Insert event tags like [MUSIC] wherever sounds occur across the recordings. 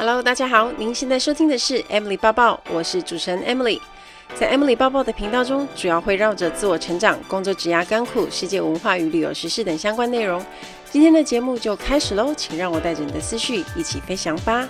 Hello，大家好，您现在收听的是 Emily 抱抱，我是主持人 Emily。在 Emily 抱抱的频道中，主要会绕着自我成长、工作、职涯、甘苦、世界文化与旅游时事等相关内容。今天的节目就开始喽，请让我带着你的思绪一起飞翔吧。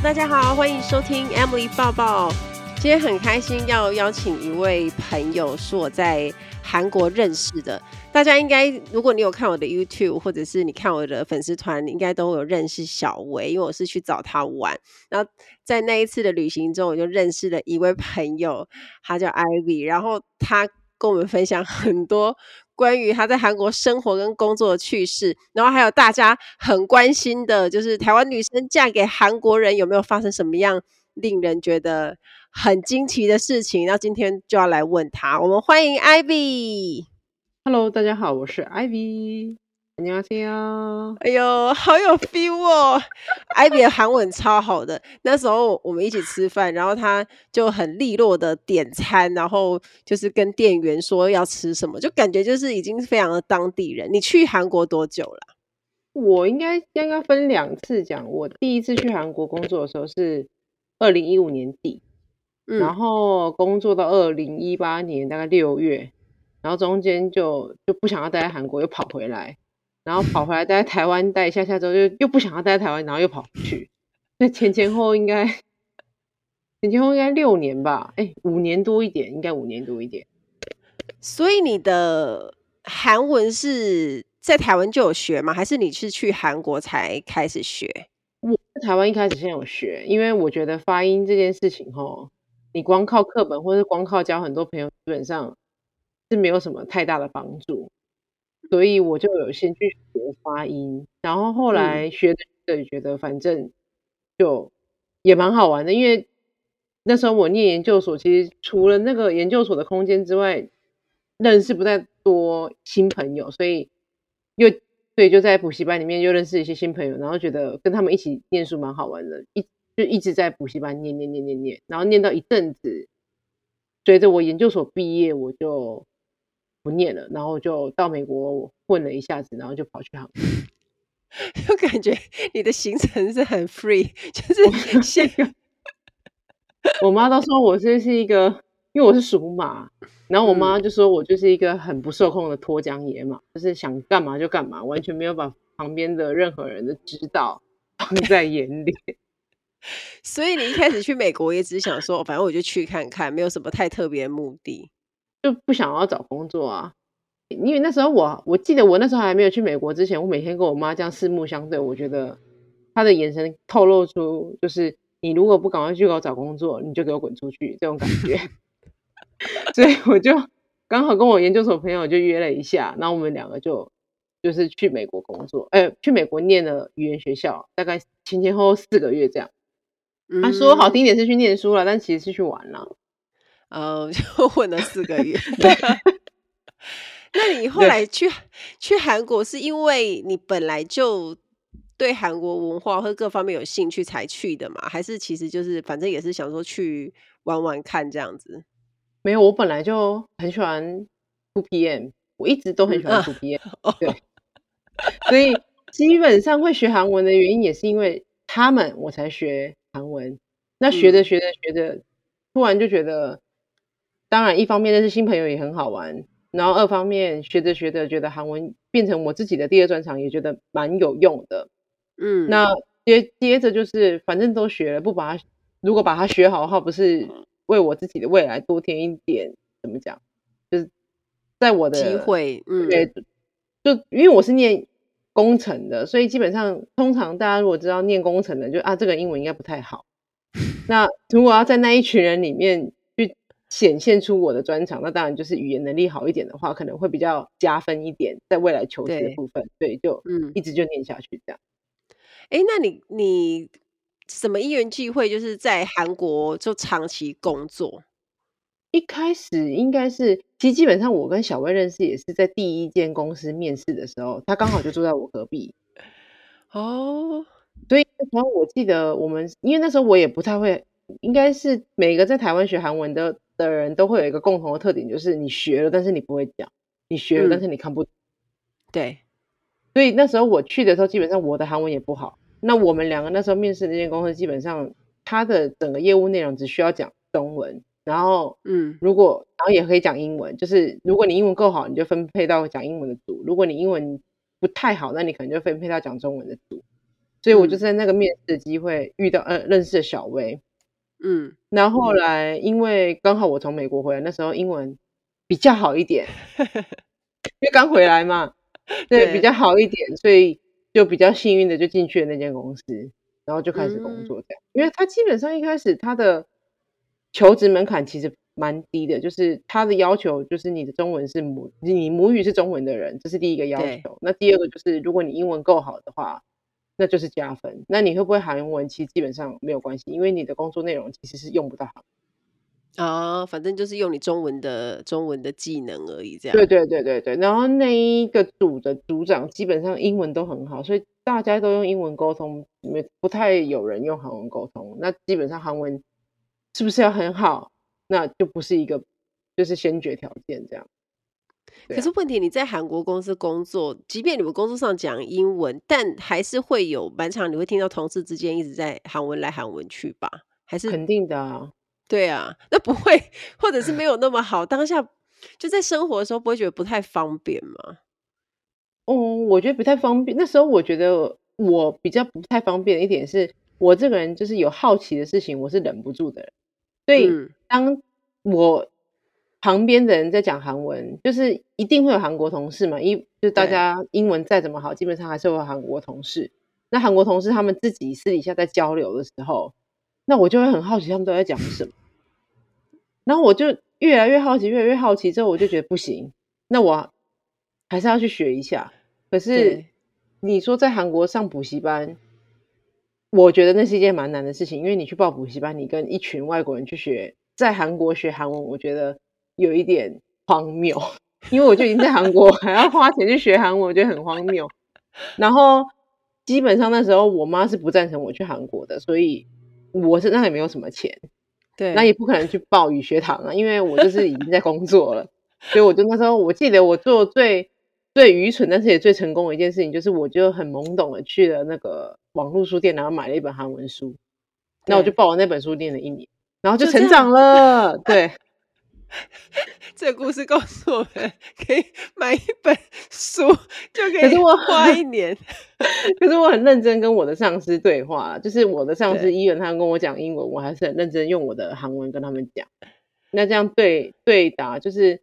大家好，欢迎收听 Emily 抱抱。今天很开心要邀请一位朋友，是我在韩国认识的。大家应该，如果你有看我的 YouTube，或者是你看我的粉丝团，你应该都有认识小薇，因为我是去找他玩。然后在那一次的旅行中，我就认识了一位朋友，他叫 Ivy，然后他跟我们分享很多关于他在韩国生活跟工作的趣事，然后还有大家很关心的，就是台湾女生嫁给韩国人有没有发生什么样令人觉得很惊奇的事情？然后今天就要来问他，我们欢迎 Ivy。Hello，大家好，我是 Ivy，你好听啊！哎呦，好有 feel 哦，[LAUGHS] Ivy 韩文超好的。那时候我们一起吃饭，然后他就很利落的点餐，然后就是跟店员说要吃什么，就感觉就是已经非常的当地人。你去韩国多久了？我应该刚刚分两次讲，我第一次去韩国工作的时候是二零一五年底，然后工作到二零一八年大概六月。然后中间就就不想要待在韩国，又跑回来，然后跑回来待在台湾待一下下之后，又又不想要待在台湾，然后又跑回去。那前前后应该前前后应该六年吧？哎，五年多一点，应该五年多一点。所以你的韩文是在台湾就有学吗？还是你是去韩国才开始学？我在台湾一开始先有学，因为我觉得发音这件事情，吼，你光靠课本或是光靠交很多朋友，基本上。是没有什么太大的帮助，所以我就有先去学发音，然后后来学的也觉得反正就也蛮好玩的，因为那时候我念研究所，其实除了那个研究所的空间之外，认识不太多新朋友，所以又所以就在补习班里面又认识一些新朋友，然后觉得跟他们一起念书蛮好玩的，一就一直在补习班念念念念念，然后念到一阵子，随着我研究所毕业，我就。不念了，然后就到美国混了一下子，然后就跑去韩国。[LAUGHS] 就感觉你的行程是很 free，[LAUGHS] 就是 [LAUGHS] 现个。我妈都说我这是一个，因为我是属马，然后我妈就说我就是一个很不受控的脱缰野马，就是想干嘛就干嘛，完全没有把旁边的任何人的指导放在眼里。所以你一开始去美国也只想说，反正我就去看看，没有什么太特别的目的。就不想要找工作啊，因为那时候我我记得我那时候还没有去美国之前，我每天跟我妈这样四目相对，我觉得她的眼神透露出就是你如果不赶快去给我找工作，你就给我滚出去这种感觉。[LAUGHS] 所以我就刚好跟我研究所朋友就约了一下，然后我们两个就就是去美国工作，哎，去美国念了语言学校，大概前前后后四个月这样。他说好听点是去念书了，但其实是去玩了。呃，[LAUGHS] 就混了四个月。对，那你后来去去韩国，是因为你本来就对韩国文化和各方面有兴趣才去的嘛？还是其实就是反正也是想说去玩玩看这样子？没有，我本来就很喜欢 2PM，我一直都很喜欢 2PM。嗯啊、对，所以基本上会学韩文的原因也是因为他们，我才学韩文。那学着学着学着，突然就觉得。当然，一方面认识新朋友也很好玩，然后二方面学着学着觉得韩文变成我自己的第二专长，也觉得蛮有用的。嗯，那接接着就是反正都学了，不把它如果把它学好的话，不是为我自己的未来多添一点怎么讲？就是在我的机会，嗯，对，就因为我是念工程的，所以基本上通常大家如果知道念工程的，就啊这个英文应该不太好。[LAUGHS] 那如果要在那一群人里面。显现出我的专长，那当然就是语言能力好一点的话，可能会比较加分一点，在未来求职的部分，对，对，就嗯，一直就念下去这样。哎、嗯，那你你什么因缘际会，就是在韩国就长期工作？一开始应该是，其实基本上我跟小薇认识也是在第一间公司面试的时候，他刚好就住在我隔壁。[LAUGHS] 哦，所以然后我记得我们，因为那时候我也不太会，应该是每个在台湾学韩文的。的人都会有一个共同的特点，就是你学了，但是你不会讲；你学了，但是你看不懂。对，所以那时候我去的时候，基本上我的韩文也不好。那我们两个那时候面试的那间公司，基本上它的整个业务内容只需要讲中文，然后嗯，如果然后也可以讲英文，就是如果你英文够好，你就分配到讲英文的组；如果你英文不太好，那你可能就分配到讲中文的组。所以我就在那个面试的机会遇到呃认识了小薇，嗯，[LAUGHS] 然后后来因为刚好我从美国回来，那时候英文比较好一点，[LAUGHS] 因为刚回来嘛，[LAUGHS] 对，对比较好一点，所以就比较幸运的就进去了那间公司，然后就开始工作这样。嗯、因为他基本上一开始他的求职门槛其实蛮低的，就是他的要求就是你的中文是母你母语是中文的人，这是第一个要求。那第二个就是如果你英文够好的话。那就是加分。那你会不会韩文？其实基本上没有关系，因为你的工作内容其实是用不到韩文啊。反正就是用你中文的中文的技能而已，这样。对对对对对。然后那一个组的组长基本上英文都很好，所以大家都用英文沟通，没不太有人用韩文沟通。那基本上韩文是不是要很好？那就不是一个就是先决条件这样。可是问题，你在韩国公司工作，即便你们工作上讲英文，但还是会有蛮常，你会听到同事之间一直在韩文来韩文去吧？还是肯定的啊？对啊，那不会，或者是没有那么好。当下就在生活的时候，不会觉得不太方便吗？嗯，我觉得不太方便。那时候我觉得我比较不太方便的一点是，我这个人就是有好奇的事情，我是忍不住的人。所以当我旁边的人在讲韩文，就是一定会有韩国同事嘛，一就大家英文再怎么好，基本上还是会有韩国同事。那韩国同事他们自己私底下在交流的时候，那我就会很好奇他们都在讲什么。然后我就越来越好奇，越来越好奇，之后我就觉得不行，那我还是要去学一下。可是你说在韩国上补习班，我觉得那是一件蛮难的事情，因为你去报补习班，你跟一群外国人去学，在韩国学韩文，我觉得。有一点荒谬，因为我就已经在韩国，还要花钱去学韩文，我觉得很荒谬。然后基本上那时候我妈是不赞成我去韩国的，所以我身上也没有什么钱，对，那也不可能去报语学堂啊，因为我就是已经在工作了。所以我就那时候，我记得我做最最愚蠢，但是也最成功的一件事情，就是我就很懵懂的去了那个网络书店，然后买了一本韩文书，那我就报了那本书念了一年，然后就成长了，对。[LAUGHS] 这个故事告诉我们，可以买一本书就可以花一年。[LAUGHS] 可是，我很认真跟我的上司对话，就是我的上司伊文，他跟我讲英文，我还是很认真用我的韩文跟他们讲。那这样对对答，就是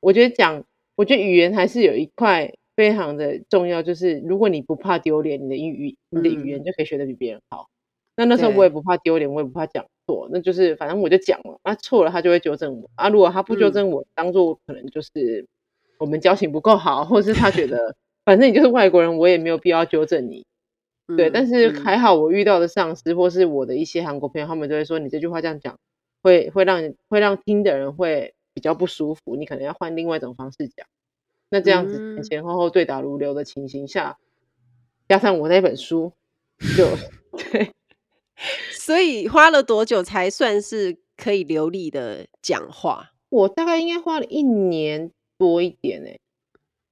我觉得讲，我觉得语言还是有一块非常的重要，就是如果你不怕丢脸，你的英语你的语言就可以学得比别人好。那那时候我也不怕丢脸，我也不怕讲错，那就是反正我就讲了，啊错了他就会纠正我啊，如果他不纠正我，嗯、当做可能就是我们交情不够好，或者是他觉得反正你就是外国人，我也没有必要纠正你，嗯、对。但是还好我遇到的上司或是我的一些韩国朋友，他们都会说你这句话这样讲会会让会让听的人会比较不舒服，你可能要换另外一种方式讲。那这样子前前后后对答如流的情形下，加上我那本书，就对。[LAUGHS] 所以花了多久才算是可以流利的讲话？我大概应该花了一年多一点哎，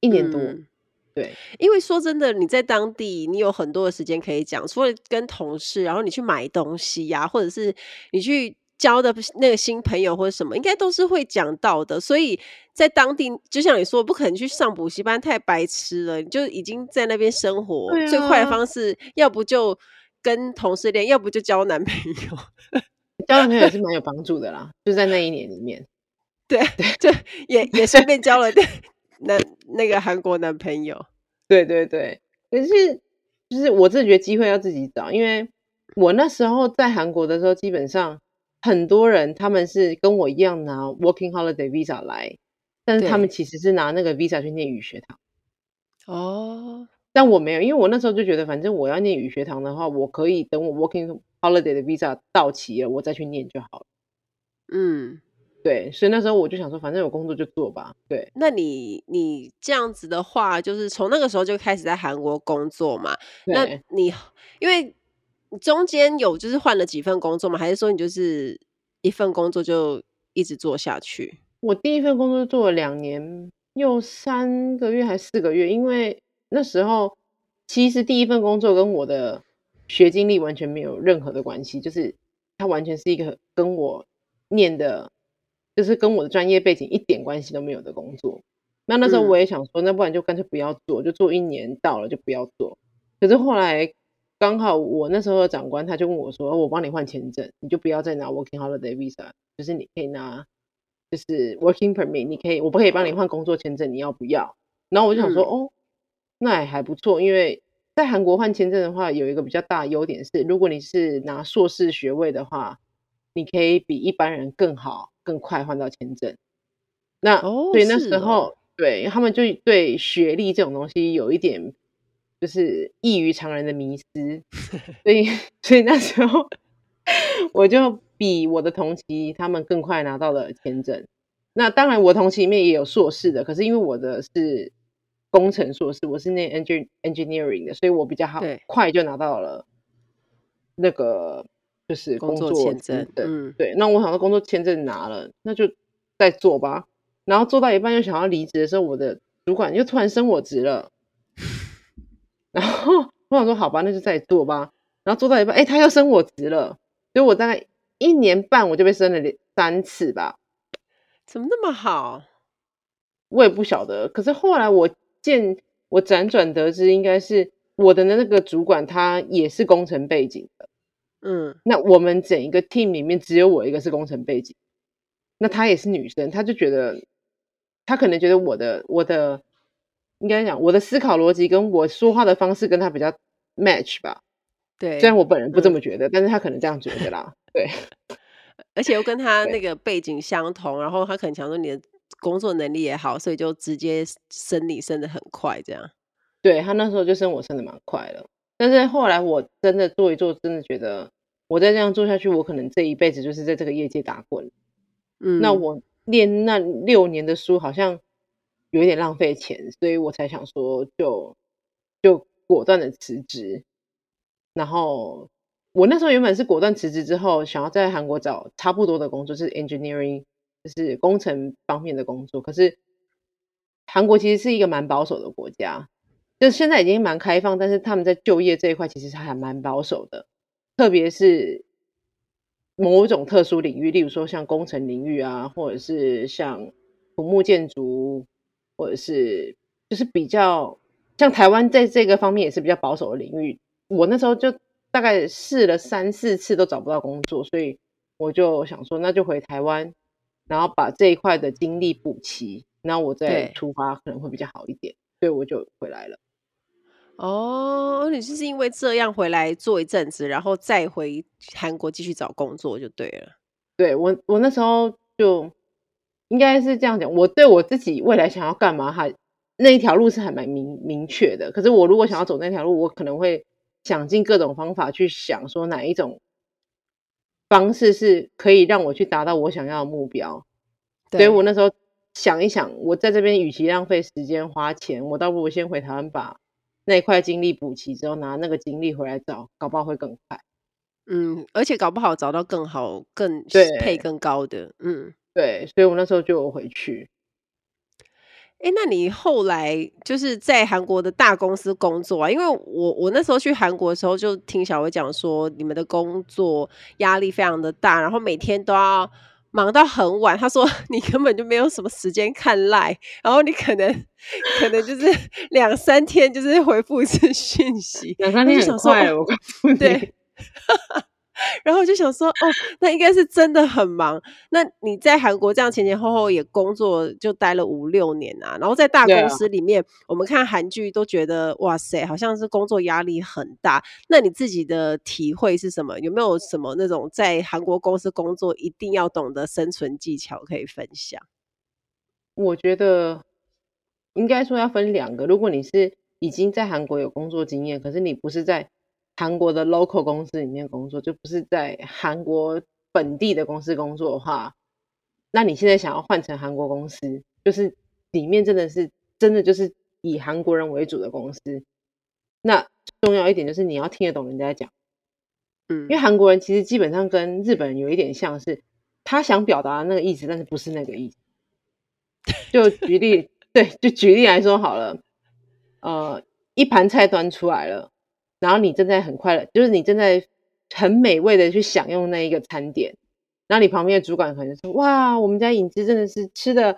一年多。嗯、对，因为说真的，你在当地你有很多的时间可以讲，除了跟同事，然后你去买东西呀、啊，或者是你去交的那个新朋友或者什么，应该都是会讲到的。所以在当地，就像你说，不可能去上补习班，太白痴了。你就已经在那边生活，啊、最快的方式，要不就。跟同事恋，要不就交男朋友。[LAUGHS] 交男朋友也是蛮有帮助的啦，就在那一年里面。[LAUGHS] 对对，就也也顺便交了 [LAUGHS] 男那个韩国男朋友。对对对，可是就是我自己觉得机会要自己找，因为我那时候在韩国的时候，基本上很多人他们是跟我一样拿 Working Holiday Visa 来，但是他们其实是拿那个 Visa 去念语学堂。哦。但我没有，因为我那时候就觉得，反正我要念语学堂的话，我可以等我 working holiday 的 visa 到期了，我再去念就好了。嗯，对，所以那时候我就想说，反正有工作就做吧。对，那你你这样子的话，就是从那个时候就开始在韩国工作嘛？对那你因为中间有就是换了几份工作吗？还是说你就是一份工作就一直做下去？我第一份工作做了两年又三个月还是四个月，因为。那时候其实第一份工作跟我的学经历完全没有任何的关系，就是它完全是一个跟我念的，就是跟我的专业背景一点关系都没有的工作。那那时候我也想说，那不然就干脆不要做，就做一年到了就不要做。可是后来刚好我那时候的长官他就问我说：“我帮你换签证，你就不要再拿 Working Holiday Visa，就是你可以拿就是 Working Permit，你可以我不可以帮你换工作签证，你要不要？”然后我就想说：“哦，那也还不错，因为在韩国换签证的话，有一个比较大的优点是，如果你是拿硕士学位的话，你可以比一般人更好、更快换到签证。那所以那时候。”对，他们就对学历这种东西有一点就是异于常人的迷失，所以 [LAUGHS] 所以那时候我就比我的同期他们更快拿到了签证。那当然，我同期里面也有硕士的，可是因为我的是工程硕士，我是那 engin engineering 的，所以我比较好快就拿到了那个就是工作签证。嗯，对。那我想到工作签证拿了，那就再做吧。然后做到一半又想要离职的时候，我的主管又突然升我职了。然后我想说好吧，那就再做吧。然后做到一半，哎，他又升我职了。所以我大概一年半我就被升了三次吧。怎么那么好？我也不晓得。可是后来我见我辗转得知，应该是我的那个主管他也是工程背景的。嗯，那我们整一个 team 里面只有我一个是工程背景。那她也是女生，她就觉得。他可能觉得我的我的应该讲我的思考逻辑跟我说话的方式跟他比较 match 吧。对，虽然我本人不这么觉得，嗯、但是他可能这样觉得啦。对，[LAUGHS] 而且又跟他那个背景相同，然后他可能想说你的工作能力也好，所以就直接升你升得很快，这样。对，他那时候就升我升得蛮快了，但是后来我真的做一做，真的觉得我再这样做下去，我可能这一辈子就是在这个业界打滚。嗯，那我。念那六年的书好像有一点浪费钱，所以我才想说就就果断的辞职。然后我那时候原本是果断辞职之后，想要在韩国找差不多的工作，就是 engineering，就是工程方面的工作。可是韩国其实是一个蛮保守的国家，就现在已经蛮开放，但是他们在就业这一块其实还蛮保守的，特别是。某种特殊领域，例如说像工程领域啊，或者是像土木建筑，或者是就是比较像台湾在这个方面也是比较保守的领域。我那时候就大概试了三四次都找不到工作，所以我就想说，那就回台湾，然后把这一块的精力补齐，然后我再出发可能会比较好一点，所以我就回来了。哦，你就是因为这样回来做一阵子，然后再回韩国继续找工作就对了。对，我，我那时候就应该是这样讲，我对我自己未来想要干嘛，还那一条路是还蛮明明确的。可是我如果想要走那条路，我可能会想尽各种方法去想说哪一种方式是可以让我去达到我想要的目标。所以我那时候想一想，我在这边与其浪费时间花钱，我倒不如先回台湾把。那一块精力补齐之后，拿那个精力回来找，搞不好会更快。嗯，而且搞不好找到更好、更配更高的。嗯，对，所以我那时候就回去。哎，那你后来就是在韩国的大公司工作啊？因为我我那时候去韩国的时候，就听小薇讲说，你们的工作压力非常的大，然后每天都要。忙到很晚，他说 [LAUGHS] 你根本就没有什么时间看 LINE，然后你可能可能就是 [LAUGHS] 两三天就是回复一次讯息，两三天很快，我告诉你。对。[LAUGHS] 然后我就想说，哦，那应该是真的很忙。那你在韩国这样前前后后也工作，就待了五六年啊。然后在大公司里面，啊、我们看韩剧都觉得，哇塞，好像是工作压力很大。那你自己的体会是什么？有没有什么那种在韩国公司工作一定要懂得生存技巧可以分享？我觉得应该说要分两个。如果你是已经在韩国有工作经验，可是你不是在。韩国的 local 公司里面工作，就不是在韩国本地的公司工作的话，那你现在想要换成韩国公司，就是里面真的是真的就是以韩国人为主的公司。那重要一点就是你要听得懂人家讲，嗯，因为韩国人其实基本上跟日本人有一点像是，他想表达的那个意思，但是不是那个意思。就举例，[LAUGHS] 对，就举例来说好了，呃。一盘菜端出来了，然后你正在很快乐，就是你正在很美味的去享用那一个餐点，然后你旁边的主管可能说：“哇，我们家影子真的是吃的。”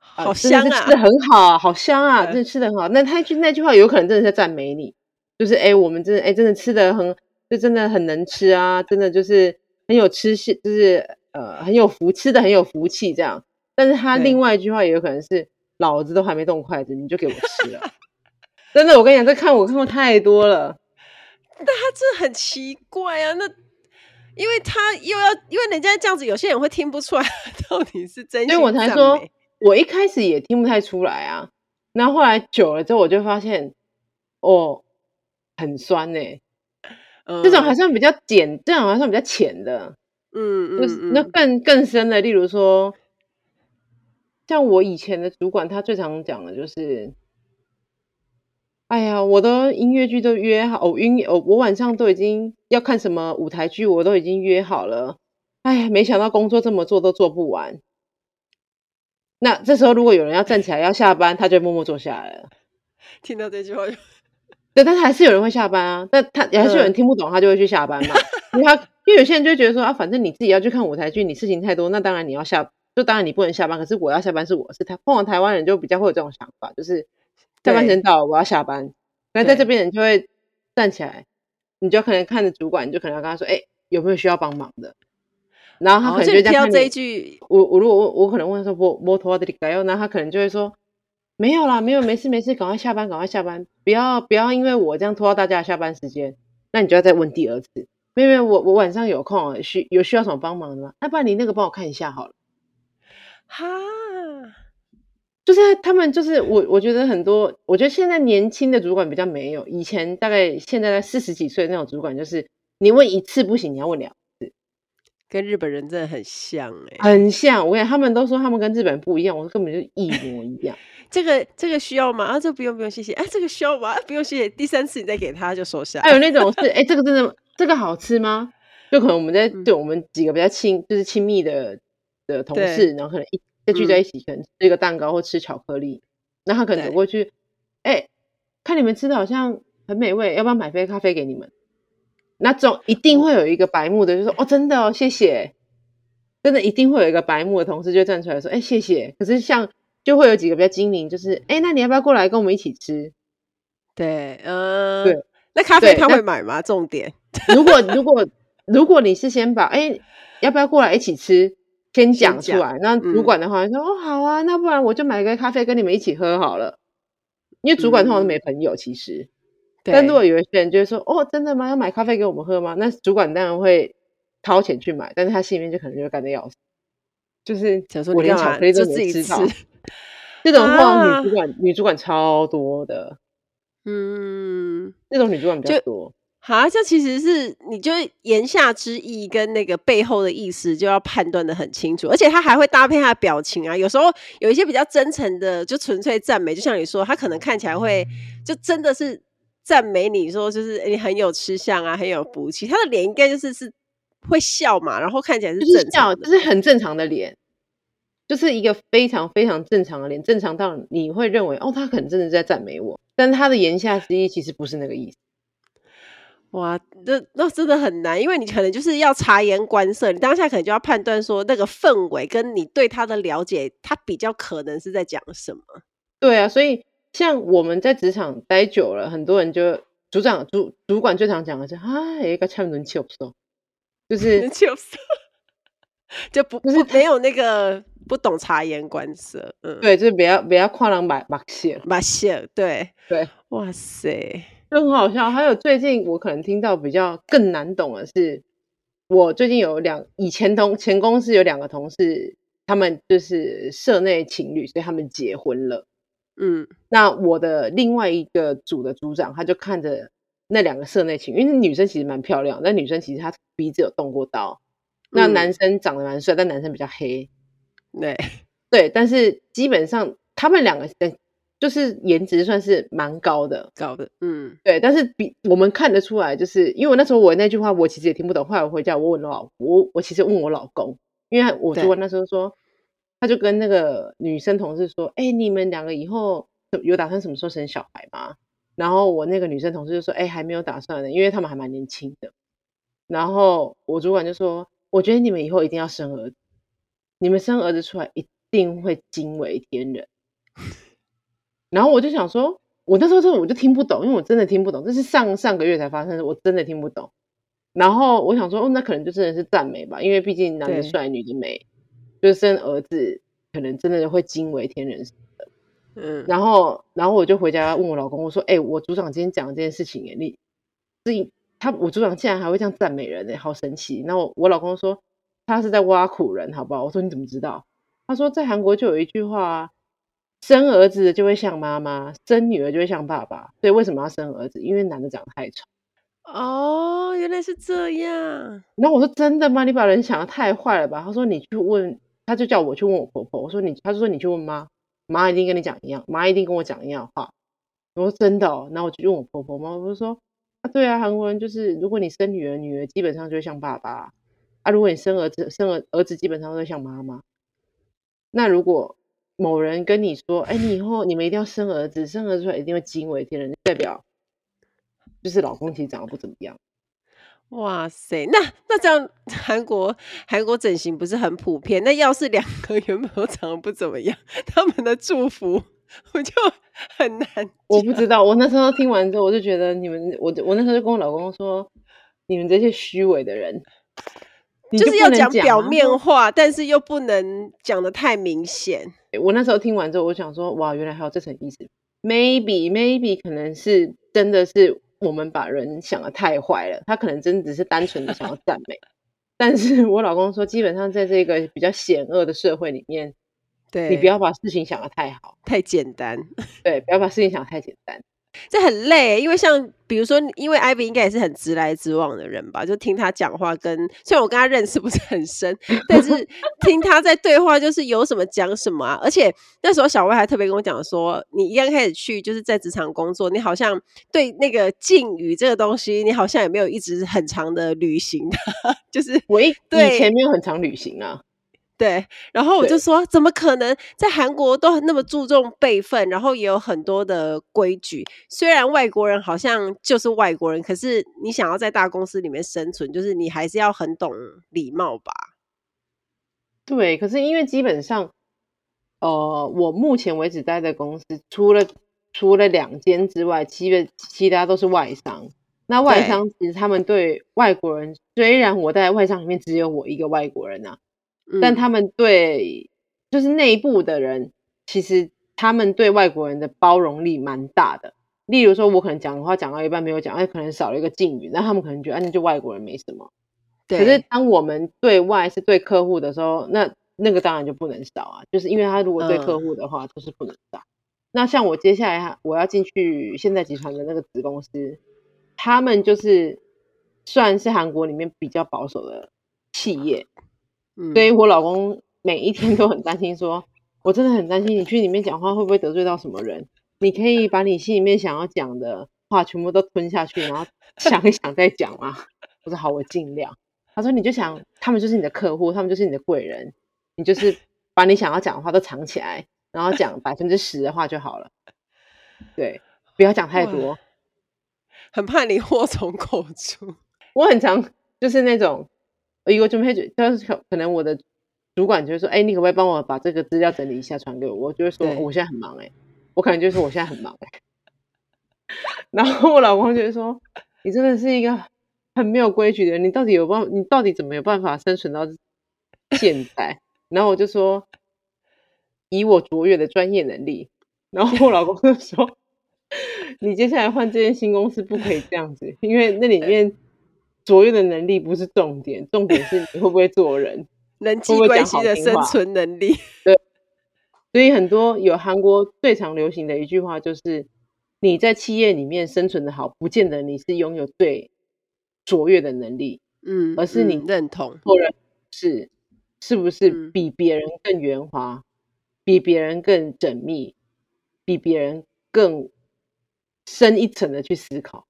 好香啊，吃的很好，好香啊，[LAUGHS] 真的吃的很好。那他句那句话有可能真的是在赞美你，就是哎，我们真的哎，真的吃的很，就真的很能吃啊，真的就是很有吃性，就是呃很有福，吃的很有福气这样。但是他另外一句话也有可能是，老子都还没动筷子，你就给我吃了。[LAUGHS] 真的，我跟你讲，这看我看过太多了。但他这很奇怪啊，那因为他又要，因为人家这样子，有些人会听不出来 [LAUGHS] 到底是真心，所以我才说。我一开始也听不太出来啊，然后后来久了之后，我就发现，哦，很酸呢、欸。嗯、这种还算比较浅，这种还算比较浅的。嗯嗯，就是那更更深的，例如说，像我以前的主管，他最常讲的就是，哎呀，我的音乐剧都约好，哦，音乐，哦，我晚上都已经要看什么舞台剧，我都已经约好了。哎呀，没想到工作这么做都做不完。那这时候，如果有人要站起来要下班，他就默默坐下来了。[LAUGHS] 听到这句话就，对，但是还是有人会下班啊。但他也还是有人听不懂，他就会去下班嘛。[LAUGHS] 因为他因为有些人就觉得说啊，反正你自己要去看舞台剧，你事情太多，那当然你要下，就当然你不能下班。可是我要下班是我是他，通常台湾人就比较会有这种想法，就是下班时间到了，我要下班。那在这边人就会站起来，你就可能看着主管，你就可能要跟他说，哎，有没有需要帮忙的？然后他可能就这样这一句，我我如果我我可能问他说不摩托的里然后他可能就会说没有啦，没有，没事没事，赶快下班，赶快下班，不要不要因为我这样拖到大家的下班时间，那你就要再问第二次，没有没有，我我晚上有空，需有需要什么帮忙的吗？那不然你那个帮我看一下好了。哈，就是他们就是我我觉得很多，我觉得现在年轻的主管比较没有，以前大概现在在四十几岁那种主管，就是你问一次不行，你要问两次。跟日本人真的很像哎、欸，很像。我跟你讲，他们都说他们跟日本人不一样，我说根本就一模一样。[LAUGHS] 这个这个需要吗？啊，这、不用不用，谢谢。哎、啊，这个需要吗？啊、不用谢谢。第三次你再给他就收下。还有那种是，[LAUGHS] 哎，这个真的这个好吃吗？就可能我们在对我们几个比较亲，就是亲密的的同事，然后可能一再聚在一起，可能吃一个蛋糕或吃巧克力，那他可能走过去，哎，看你们吃的好像很美味，要不要买杯咖啡给你们？那种一定会有一个白目的，就说哦，真的哦，谢谢，真的一定会有一个白目的同事就站出来说，哎，谢谢。可是像就会有几个比较精明，就是哎，那你要不要过来跟我们一起吃？对，嗯，对。那咖啡他会买吗？重点。如果如果如果你是先把哎要不要过来一起吃先讲出来，那主管的话说、嗯、哦好啊，那不然我就买个咖啡跟你们一起喝好了。因为主管通常都没朋友，其实。但如果有一些人就会说：“哦，真的吗？要买咖啡给我们喝吗？”那主管当然会掏钱去买，但是他心里面就可能就会干得要死，就是想说我连巧克力都自己吃。这种话女主管、啊、女主管超多的，嗯，那种女主管比较多。好，这其实是你就言下之意跟那个背后的意思就要判断的很清楚，而且他还会搭配他的表情啊。有时候有一些比较真诚的，就纯粹赞美，就像你说，他可能看起来会就真的是。赞美你说就是你很有吃相啊，很有福气。他的脸应该就是是会笑嘛，然后看起来是正常的，就是很正常的脸，就是一个非常非常正常的脸，正常到你会认为哦，他可能真的在赞美我，但他的言下之意其实不是那个意思。哇，那那真的很难，因为你可能就是要察言观色，你当下可能就要判断说那个氛围跟你对他的了解，他比较可能是在讲什么。对啊，所以。像我们在职场待久了，很多人就组长主主管最常讲的是啊，一个呛人气不错，就是 [LAUGHS] 就不就是没有那个不懂察言观色，嗯，对，就是不要不要跨人马马线马线，对对，哇塞，就很好笑。还有最近我可能听到比较更难懂的是，我最近有两以前同前公司有两个同事，他们就是社内情侣，所以他们结婚了。嗯，那我的另外一个组的组长，他就看着那两个社内情，因为女生其实蛮漂亮，那女生其实她鼻子有动过刀，嗯、那男生长得蛮帅，但男生比较黑，对对，但是基本上他们两个就是颜值算是蛮高的，高的，嗯，对，但是比我们看得出来，就是因为我那时候我那句话我其实也听不懂，后来我回家我问我老我我其实问我老公，因为我主管那时候说。他就跟那个女生同事说：“哎、欸，你们两个以后有打算什么时候生小孩吗？然后我那个女生同事就说，哎，还没有打算呢，因为他们还蛮年轻的。然后我主管就说，我觉得你们以后一定要生儿子，你们生儿子出来一定会惊为天人。然后我就想说，我那时候真的我就听不懂，因为我真的听不懂，这是上上个月才发生的，我真的听不懂。然后我想说，哦，那可能就真的是赞美吧，因为毕竟男的帅，女的美，就是生儿子可能真的会惊为天人。嗯，然后，然后我就回家问我老公，我说：“哎，我组长今天讲这件事情，哎，你这他，我组长竟然还会这样赞美人，哎，好神奇。”然后我，我老公说：“他是在挖苦人，好不好？”我说：“你怎么知道？”他说：“在韩国就有一句话，生儿子就会像妈妈，生女儿就会像爸爸。所以为什么要生儿子？因为男的长得太丑。”哦，原来是这样。然后我说：“真的吗？你把人想得太坏了吧？”他说：“你去问，他就叫我去问我婆婆。”我说：“你，他就说你去问妈。”妈一定跟你讲一样，妈一定跟我讲一样的话。我说真的哦，那我就问我婆婆嘛，我就说啊，对啊，韩国人就是，如果你生女儿，女儿基本上就会像爸爸啊；如果你生儿子，生儿儿子基本上都会像妈妈。那如果某人跟你说，哎，你以后你们一定要生儿子，生儿子出来一定会惊为天人，代表就是老公其实长得不怎么样。哇塞，那那这样韩国韩国整形不是很普遍？那要是两个原本都长得不怎么样，他们的祝福我就很难。我不知道，我那时候听完之后，我就觉得你们，我我那时候就跟我老公说，你们这些虚伪的人，就，就是要讲表面话，但是又不能讲的太明显。我那时候听完之后，我想说，哇，原来还有这层意思。Maybe maybe 可能是真的是。我们把人想的太坏了，他可能真的只是单纯的想要赞美，[LAUGHS] 但是我老公说，基本上在这个比较险恶的社会里面，对，你不要把事情想的太好，太简单，对，不要把事情想得太简单。这很累，因为像比如说，因为 Ivy 应该也是很直来直往的人吧，就听他讲话跟，跟虽然我跟他认识不是很深，[LAUGHS] 但是听他在对话，就是有什么讲什么啊。而且那时候小薇还特别跟我讲说，你一刚开始去就是在职场工作，你好像对那个敬语这个东西，你好像也没有一直很长的旅行的，[LAUGHS] 就是我一以前没有很长旅行啊。对，然后我就说，怎么可能在韩国都那么注重辈分，然后也有很多的规矩。虽然外国人好像就是外国人，可是你想要在大公司里面生存，就是你还是要很懂礼貌吧？对，可是因为基本上，呃，我目前为止待的公司，除了除了两间之外，其实其他都是外商。那外商其实他们对外国人，虽然我在外商里面只有我一个外国人啊。但他们对，就是内部的人，其实他们对外国人的包容力蛮大的。例如说，我可能讲的话讲到一半没有讲，哎，可能少了一个敬语，那他们可能觉得，啊，那就外国人没什么。对。可是当我们对外是对客户的时候，那那个当然就不能少啊，就是因为他如果对客户的话，就是不能少。嗯。那像我接下来我要进去现在集团的那个子公司，他们就是算是韩国里面比较保守的企业。所以我老公每一天都很担心说，说我真的很担心你去里面讲话会不会得罪到什么人？你可以把你心里面想要讲的话全部都吞下去，然后想一想再讲吗？[LAUGHS] 我说好，我尽量。他说你就想他们就是你的客户，他们就是你的贵人，你就是把你想要讲的话都藏起来，然后讲百分之十的话就好了。对，不要讲太多，很怕你 [LAUGHS] 祸从口出。我很常就是那种。一个就没觉，但是可能我的主管就会说：“哎、欸，你可不可以帮我把这个资料整理一下，传给我？”我就会说：“我现在很忙哎、欸。”我可能就说：“我现在很忙哎、欸。”然后我老公就会说：“你真的是一个很没有规矩的人，你到底有办？你到底怎么有办法生存到现在？”然后我就说：“以我卓越的专业能力。”然后我老公就说：“你接下来换这间新公司不可以这样子，因为那里面。”卓越的能力不是重点，重点是你会不会做人，[LAUGHS] 人际关系的生存能力。对，所以很多有韩国最常流行的一句话就是：你在企业里面生存的好，不见得你是拥有最卓越的能力，嗯，而是你认同做人是是不是比别人更圆滑，比别人更缜密，比别人更深一层的去思考。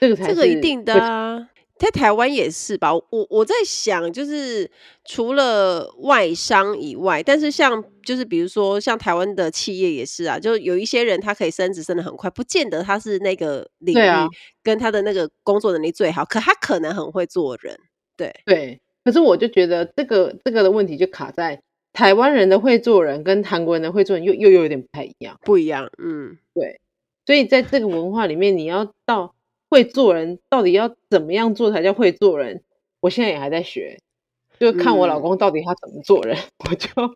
这个这个一定的啊，在台湾也是吧，我我在想，就是除了外商以外，但是像就是比如说像台湾的企业也是啊，就有一些人他可以升职升的很快，不见得他是那个领域跟他的那个工作能力最好，啊、可他可能很会做人，对对。可是我就觉得这个这个的问题就卡在台湾人的会做人跟韩国人的会做人又又又有点不太一样，不一样，嗯，对。所以在这个文化里面，你要到。会做人到底要怎么样做才叫会做人？我现在也还在学，就看我老公到底他怎么做人，嗯、[LAUGHS] 我就 [LAUGHS]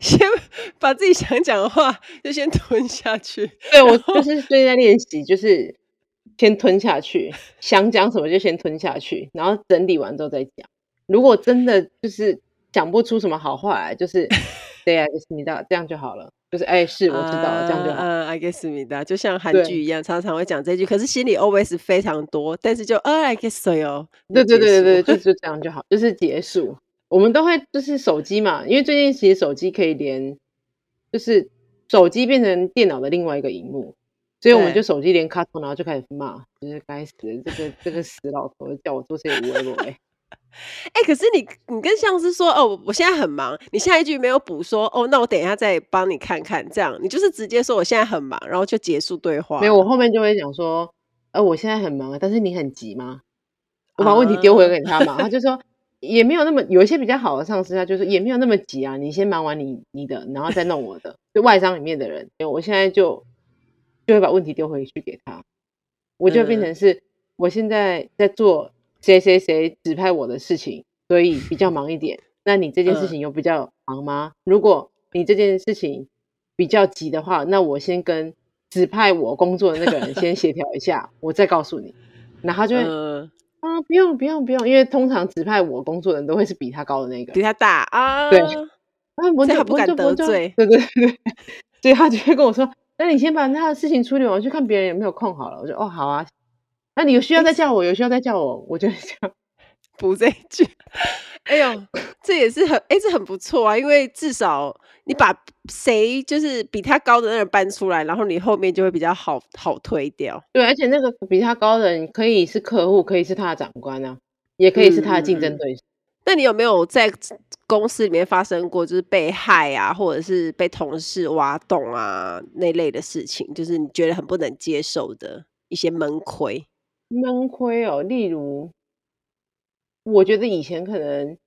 先把自己想讲的话就先吞下去。对，我就是最近在练习，就是先吞下去，想讲什么就先吞下去，然后整理完之后再讲。如果真的就是讲不出什么好话来，就是 [LAUGHS] 对呀，就是你知道这样就好了。就是哎，是我知道这样就。嗯，I guess me 的，就像韩剧一样，常常会讲这句，可是心里 always 非常多，但是就呃、uh,，I guess so 哟。对对对对对，就就这样就好，就是结束。我们都会就是手机嘛，因为最近其实手机可以连，就是手机变成电脑的另外一个荧幕，所以我们就手机连卡通，然后就开始骂，就是该死的这个这个死老头，叫我做这些无谓的。哎、欸，可是你你跟上司说哦，我现在很忙，你下一句没有补说哦，那我等一下再帮你看看，这样你就是直接说我现在很忙，然后就结束对话。没有，我后面就会讲说，呃，我现在很忙，但是你很急吗？我把问题丢回给他嘛，他就说也没有那么，有一些比较好的上司，他就说也没有那么急啊，你先忙完你你的，然后再弄我的。就外商里面的人，我现在就就会把问题丢回去给他，我就变成是我现在在做。谁谁谁指派我的事情，所以比较忙一点。那你这件事情有比较忙吗？嗯、如果你这件事情比较急的话，那我先跟指派我工作的那个人先协调一下，我再告诉你。然后就会、嗯、啊，不用不用不用，因为通常指派我工作的人都会是比他高的那个，比他大啊。对，啊，我他不敢得罪。对对对，所以他就会跟我说：“那你先把他的事情处理完，我去看别人有没有空好了。”我说：“哦，好啊。”那你有需要再叫我，有需要再叫我，我就这样 [LAUGHS] 补这一句。[LAUGHS] 哎呦，[LAUGHS] 这也是很哎，这很不错啊，因为至少你把谁就是比他高的那人搬出来，然后你后面就会比较好好推掉。对，而且那个比他高的人可以是客户，可以是他的长官啊，也可以是他的竞争对手。嗯，那你有没有在公司里面发生过就是被害啊，或者是被同事挖洞啊那类的事情？就是你觉得很不能接受的一些闷亏。闷亏哦，例如，我觉得以前可能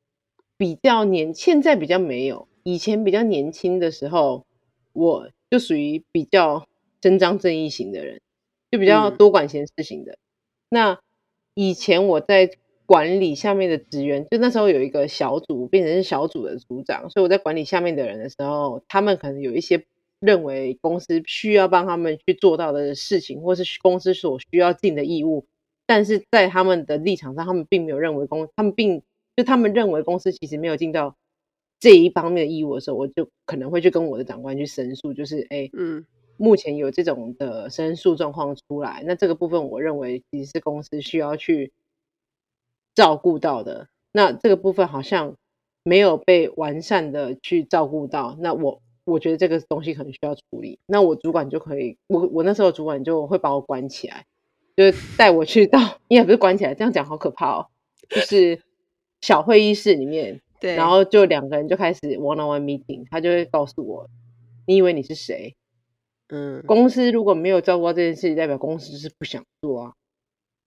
比较年，现在比较没有。以前比较年轻的时候，我就属于比较伸张正义型的人，就比较多管闲事型的。嗯、那以前我在管理下面的职员，就那时候有一个小组，变成是小组的组长，所以我在管理下面的人的时候，他们可能有一些认为公司需要帮他们去做到的事情，或是公司所需要尽的义务。但是在他们的立场上，他们并没有认为公，他们并就他们认为公司其实没有尽到这一方面的义务的时候，我就可能会去跟我的长官去申诉，就是哎，嗯，目前有这种的申诉状况出来，那这个部分我认为其实是公司需要去照顾到的，那这个部分好像没有被完善的去照顾到，那我我觉得这个东西可能需要处理，那我主管就可以，我我那时候主管就会把我关起来。就是带我去到，[LAUGHS] 也不是关起来，这样讲好可怕哦。就是小会议室里面，对，然后就两个人就开始 one on one meeting，他就会告诉我，你以为你是谁？嗯，公司如果没有照顾到这件事情，代表公司就是不想做啊。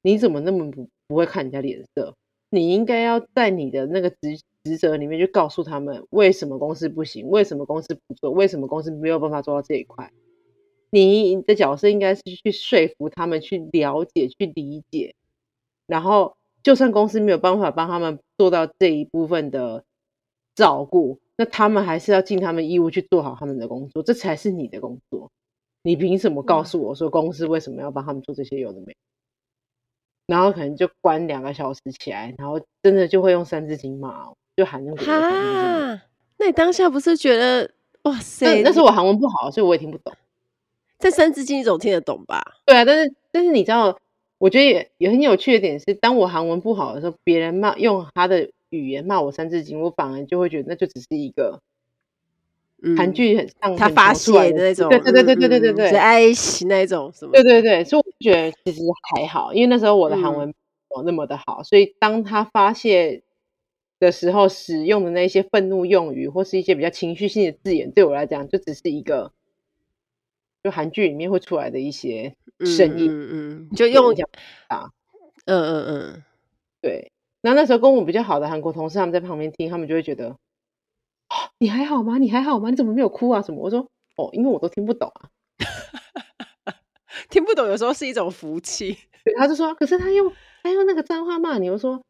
你怎么那么不不会看人家脸色？你应该要在你的那个职职责里面去告诉他们，为什么公司不行，为什么公司不做，为什么公司没有办法做到这一块。你的角色应该是去说服他们，去了解、去理解，然后就算公司没有办法帮他们做到这一部分的照顾，那他们还是要尽他们义务去做好他们的工作，这才是你的工作。你凭什么告诉我说公司为什么要帮他们做这些有的没？然后可能就关两个小时起来，然后真的就会用三字经骂，就喊那个哈，那你当下不是觉得哇塞？那那是我韩文不好，所以我也听不懂。这三字经你总听得懂吧？对啊，但是但是你知道，我觉得也也很有趣的点是，当我韩文不好的时候，别人骂用他的语言骂我三字经，我反而就会觉得那就只是一个韩剧很像他发泄的那种，对对对对对对对对，是爱惜那种什么？对对对，所以我觉得其实还好，因为那时候我的韩文没有那么的好，所以当他发泄的时候使用的那些愤怒用语或是一些比较情绪性的字眼，对我来讲就只是一个，就韩剧里面会出来的一些声音，嗯嗯，就用讲啊，嗯嗯嗯，对。然后那时候跟我比较好的韩国同事他们在旁边听，他们就会觉得。哦你还好吗？你还好吗？你怎么没有哭啊？什么？我说哦，因为我都听不懂啊，[LAUGHS] 听不懂有时候是一种福气。对，他就说，可是他用他用那个脏话骂你，我说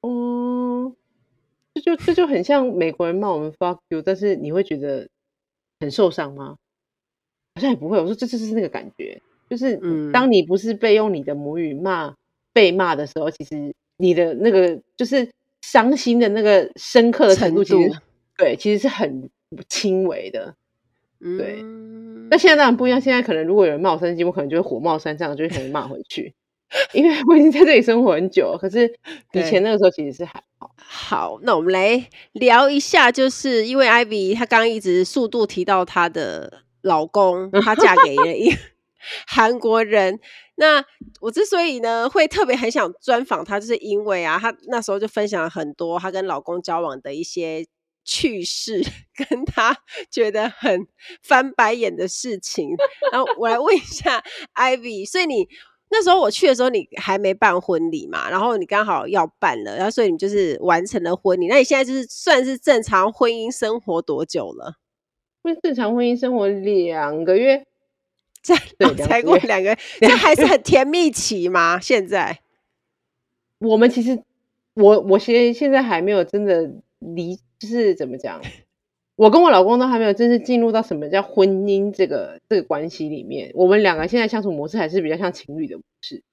哦，这就这就很像美国人骂我们 fuck you，但是你会觉得很受伤吗？好像也不会。我说这就是那个感觉，就是当你不是被用你的母语骂被骂的时候，其实你的那个就是伤心的那个深刻的程度，其实。对，其实是很轻微的，对。嗯、但现在当然不一样，现在可能如果有人骂我生气，我可能就会火冒三丈，就会可能骂回去，[LAUGHS] 因为我已经在这里生活很久了。可是以前那个时候其实是还好。好，那我们来聊一下，就是因为 Ivy 她刚刚一直速度提到她的老公，她嫁给了一 [LAUGHS] 韩国人。那我之所以呢会特别很想专访她，就是因为啊，她那时候就分享了很多她跟老公交往的一些。趣事 [LAUGHS] 跟她觉得很翻白眼的事情，然后我来问一下 [LAUGHS] Ivy，所以你那时候我去的时候，你还没办婚礼嘛？然后你刚好要办了，然后所以你就是完成了婚礼。那你现在就是算是正常婚姻生活多久了？正常婚姻生活两个月，才对，才过两个月，这还是很甜蜜期吗？现在 [LAUGHS] 我们其实，我我现现在还没有真的离。就是怎么讲，我跟我老公都还没有正式进入到什么叫婚姻这个这个关系里面。我们两个现在相处模式还是比较像情侣的模式。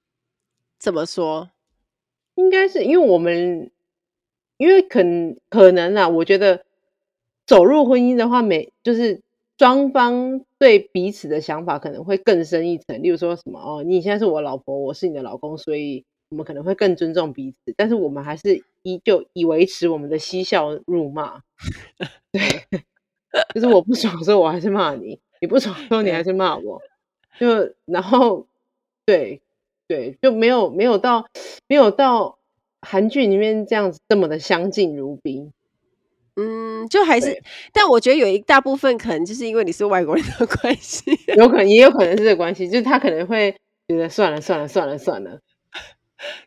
怎么说？应该是因为我们，因为可可能啊，我觉得走入婚姻的话，每就是双方对彼此的想法可能会更深一层。例如说什么哦，你现在是我老婆，我是你的老公，所以。我们可能会更尊重彼此，但是我们还是依旧以维持我们的嬉笑辱骂。[LAUGHS] 对，就是我不爽的时候，我还是骂你；你不爽的时候，你还是骂我。就然后，对对，就没有没有到没有到韩剧里面这样子这么的相敬如宾。嗯，就还是，但我觉得有一大部分可能就是因为你是外国人的 [LAUGHS] 关系，有可能也有可能是这个关系，就是他可能会觉得算了算了算了算了。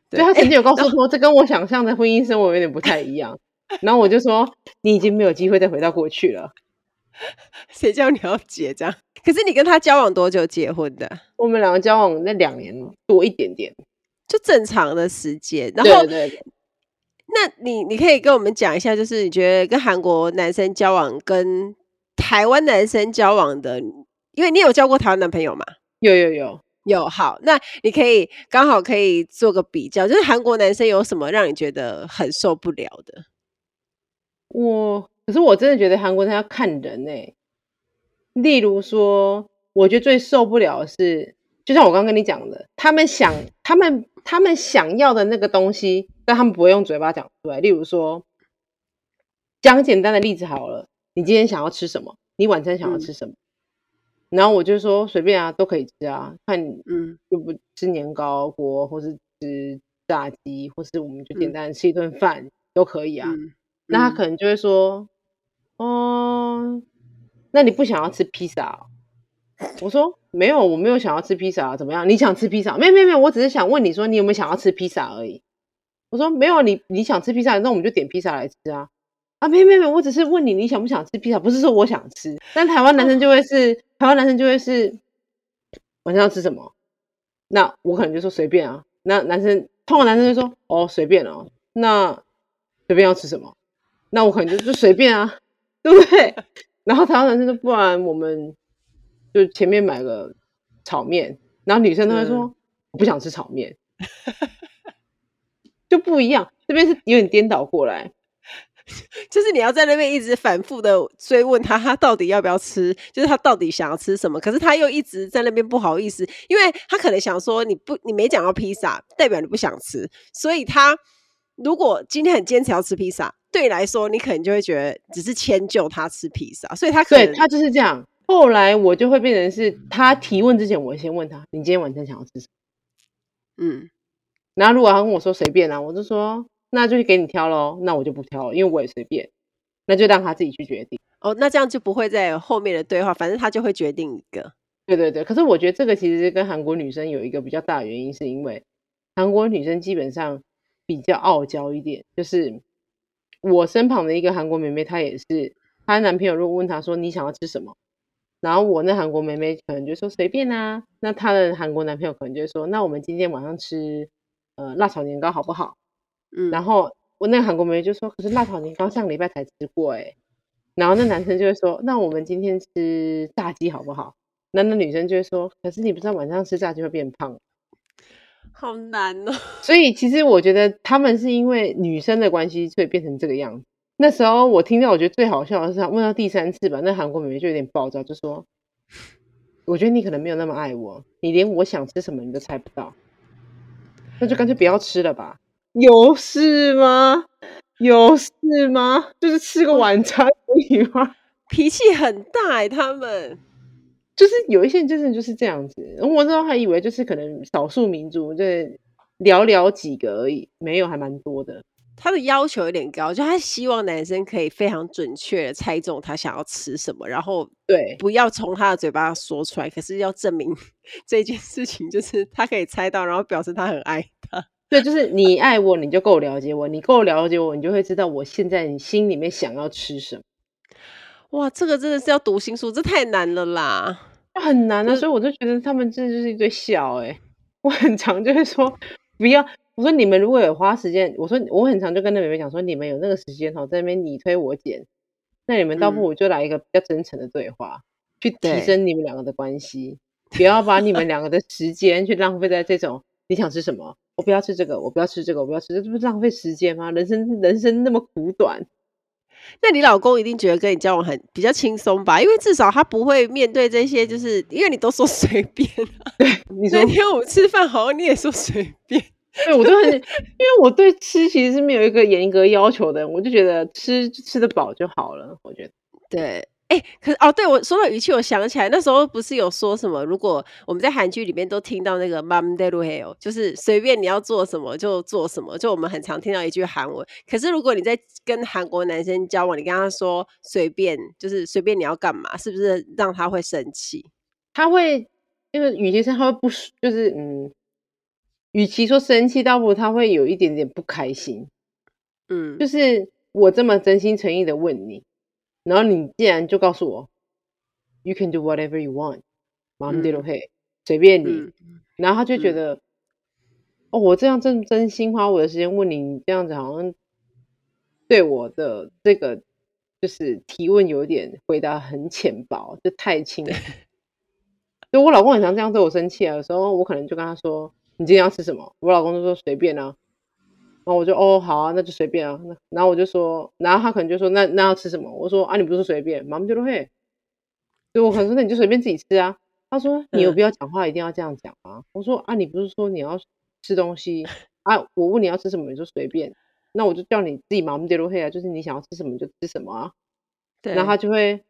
对，他曾经有告诉我说，这跟我想象的婚姻生活有点不太一样。然后我就说，你已经没有机会再回到过去了。[LAUGHS] 谁叫你要结这样？可是你跟他交往多久结婚的？我们两个交往那两年多一点点，就正常的时间。然后，对对对，那你你可以跟我们讲一下，就是你觉得跟韩国男生交往跟台湾男生交往的，因为你有交过台湾男朋友吗？有有有。有好，那你可以刚好可以做个比较，就是韩国男生有什么让你觉得很受不了的？我可是我真的觉得韩国人要看人欸。例如说，我觉得最受不了的是，就像我刚刚跟你讲的，他们想他们他们想要的那个东西，但他们不会用嘴巴讲出来。例如说，讲简单的例子好了，你今天想要吃什么？你晚餐想要吃什么？嗯然后我就说随便啊，都可以吃啊，看你嗯，又不吃年糕锅，或是吃炸鸡，或是我们就简单吃一顿饭、嗯、都可以啊。那他可能就会说，哦，那你不想要吃披萨、哦？我说没有，我没有想要吃披萨啊，怎么样？你想吃披萨？没有没有没有，我只是想问你说你有没有想要吃披萨而已。我说没有，你你想吃披萨，那我们就点披萨来吃啊。啊，没有没有，我只是问你，你想不想吃披萨？不是说我想吃。但台湾男生就会是，台湾男生就会是，晚上要吃什么？那我可能就说随便啊。那男生，通常男生就说哦随便哦。那随便要吃什么？那我可能就就随便啊，对不对？[LAUGHS] 然后台湾男生说不然我们就前面买个炒面，然后女生都会说、嗯、我不想吃炒面，就不一样。这边是有点颠倒过来。[LAUGHS] 就是你要在那边一直反复的追问他，他到底要不要吃，就是他到底想要吃什么。可是他又一直在那边不好意思，因为他可能想说你不，你没讲到披萨，代表你不想吃。所以他如果今天很坚持要吃披萨，对你来说，你可能就会觉得只是迁就他吃披萨，所以他可能对他就是这样。后来我就会变成是他提问之前，我先问他：“你今天晚餐想要吃什么？”嗯，然后如果他跟我说随便啊，我就说那就给你挑喽，那我就不挑了，因为我也随便，那就让他自己去决定。哦，那这样就不会在后面的对话，反正他就会决定一个。对对对，可是我觉得这个其实跟韩国女生有一个比较大的原因，是因为韩国女生基本上比较傲娇一点。就是我身旁的一个韩国妹妹，她也是，她男朋友如果问她说你想要吃什么？然后我那韩国妹妹可能就说随便啊，那她的韩国男朋友可能就说那我们今天晚上吃呃辣炒年糕好不好？嗯，然后我那个韩国妹妹就说可是辣炒年糕上个礼拜才吃过诶。然后那男生就会说那我们今天吃炸鸡好不好？那那女生就会说可是你不知道晚上吃炸鸡会变胖，好难哦。所以其实我觉得他们是因为女生的关系，所以变成这个样子。那时候我听到，我觉得最好笑的是，问到第三次吧，那韩国妹妹就有点暴躁，就说：“我觉得你可能没有那么爱我，你连我想吃什么你都猜不到，那就干脆不要吃了吧。”有事吗？有事吗？就是吃个晚餐而已吗？[LAUGHS] 脾气很大哎，他们就是有一些人真的就是这样子。我那时候还以为就是可能少数民族，就寥寥几个而已，没有，还蛮多的。他的要求有点高，就他希望男生可以非常准确的猜中他想要吃什么，然后对，不要从他的嘴巴说出来，可是要证明 [LAUGHS] 这件事情就是他可以猜到，然后表示他很爱他。对，就是你爱我，你就够了解我，你够了解我，你就会知道我现在你心里面想要吃什么。哇，这个真的是要读心术，这太难了啦，很难啊！就是、所以我就觉得他们真的就是一堆笑哎、欸，[LAUGHS] 我很常就会说不要。我说你们如果有花时间，我说我很常就跟那妹妹讲说，你们有那个时间哈，在那边你推我拣，那你们倒不如就来一个比较真诚的对话，嗯、去提升你们两个的关系，不要把你们两个的时间去浪费在这种你想吃什么，我不要吃这个，我不要吃这个，我不要吃这个，这不是浪费时间吗？人生人生那么苦短，那你老公一定觉得跟你交往很比较轻松吧？因为至少他不会面对这些，就是因为你都说随便、啊，对，你说那天我们吃饭好像你也说随便。对，我都很，[LAUGHS] 因为我对吃其实是没有一个严格要求的，我就觉得吃吃得饱就好了。我觉得，对，哎、可是哦，对我说到语气，我想起来那时候不是有说什么，如果我们在韩剧里面都听到那个 “mam d e l u h e 就是随便你要做什么就做什么，就我们很常听到一句韩文。可是如果你在跟韩国男生交往，你跟他说“随便”，就是随便你要干嘛，是不是让他会生气？他会因为语气上他会不就是嗯。与其说生气，倒不如他会有一点点不开心。嗯，就是我这么真心诚意的问你，然后你既然就告诉我，you can do whatever you want，mom did okay，随便你。然后他就觉得哦，我这样真真心花我的时间问你，你这样子好像对我的这个就是提问有点回答很浅薄，就太轻了。[LAUGHS] 就我老公很常这样对我生气啊，有时候我可能就跟他说。你今天要吃什么？我老公就说随便啊，然后我就哦好啊，那就随便啊。那然后我就说，然后他可能就说那那要吃什么？我说啊，你不是说随便，妈妈就说嘿。所以我可能说那你就随便自己吃啊。他说你有必要讲话一定要这样讲吗？我说啊，你不是说你要吃东西啊？我问你要吃什么，你就随便。那我就叫你自己妈妈就说嘿啊，就是你想要吃什么你就吃什么啊。对，然后他就会。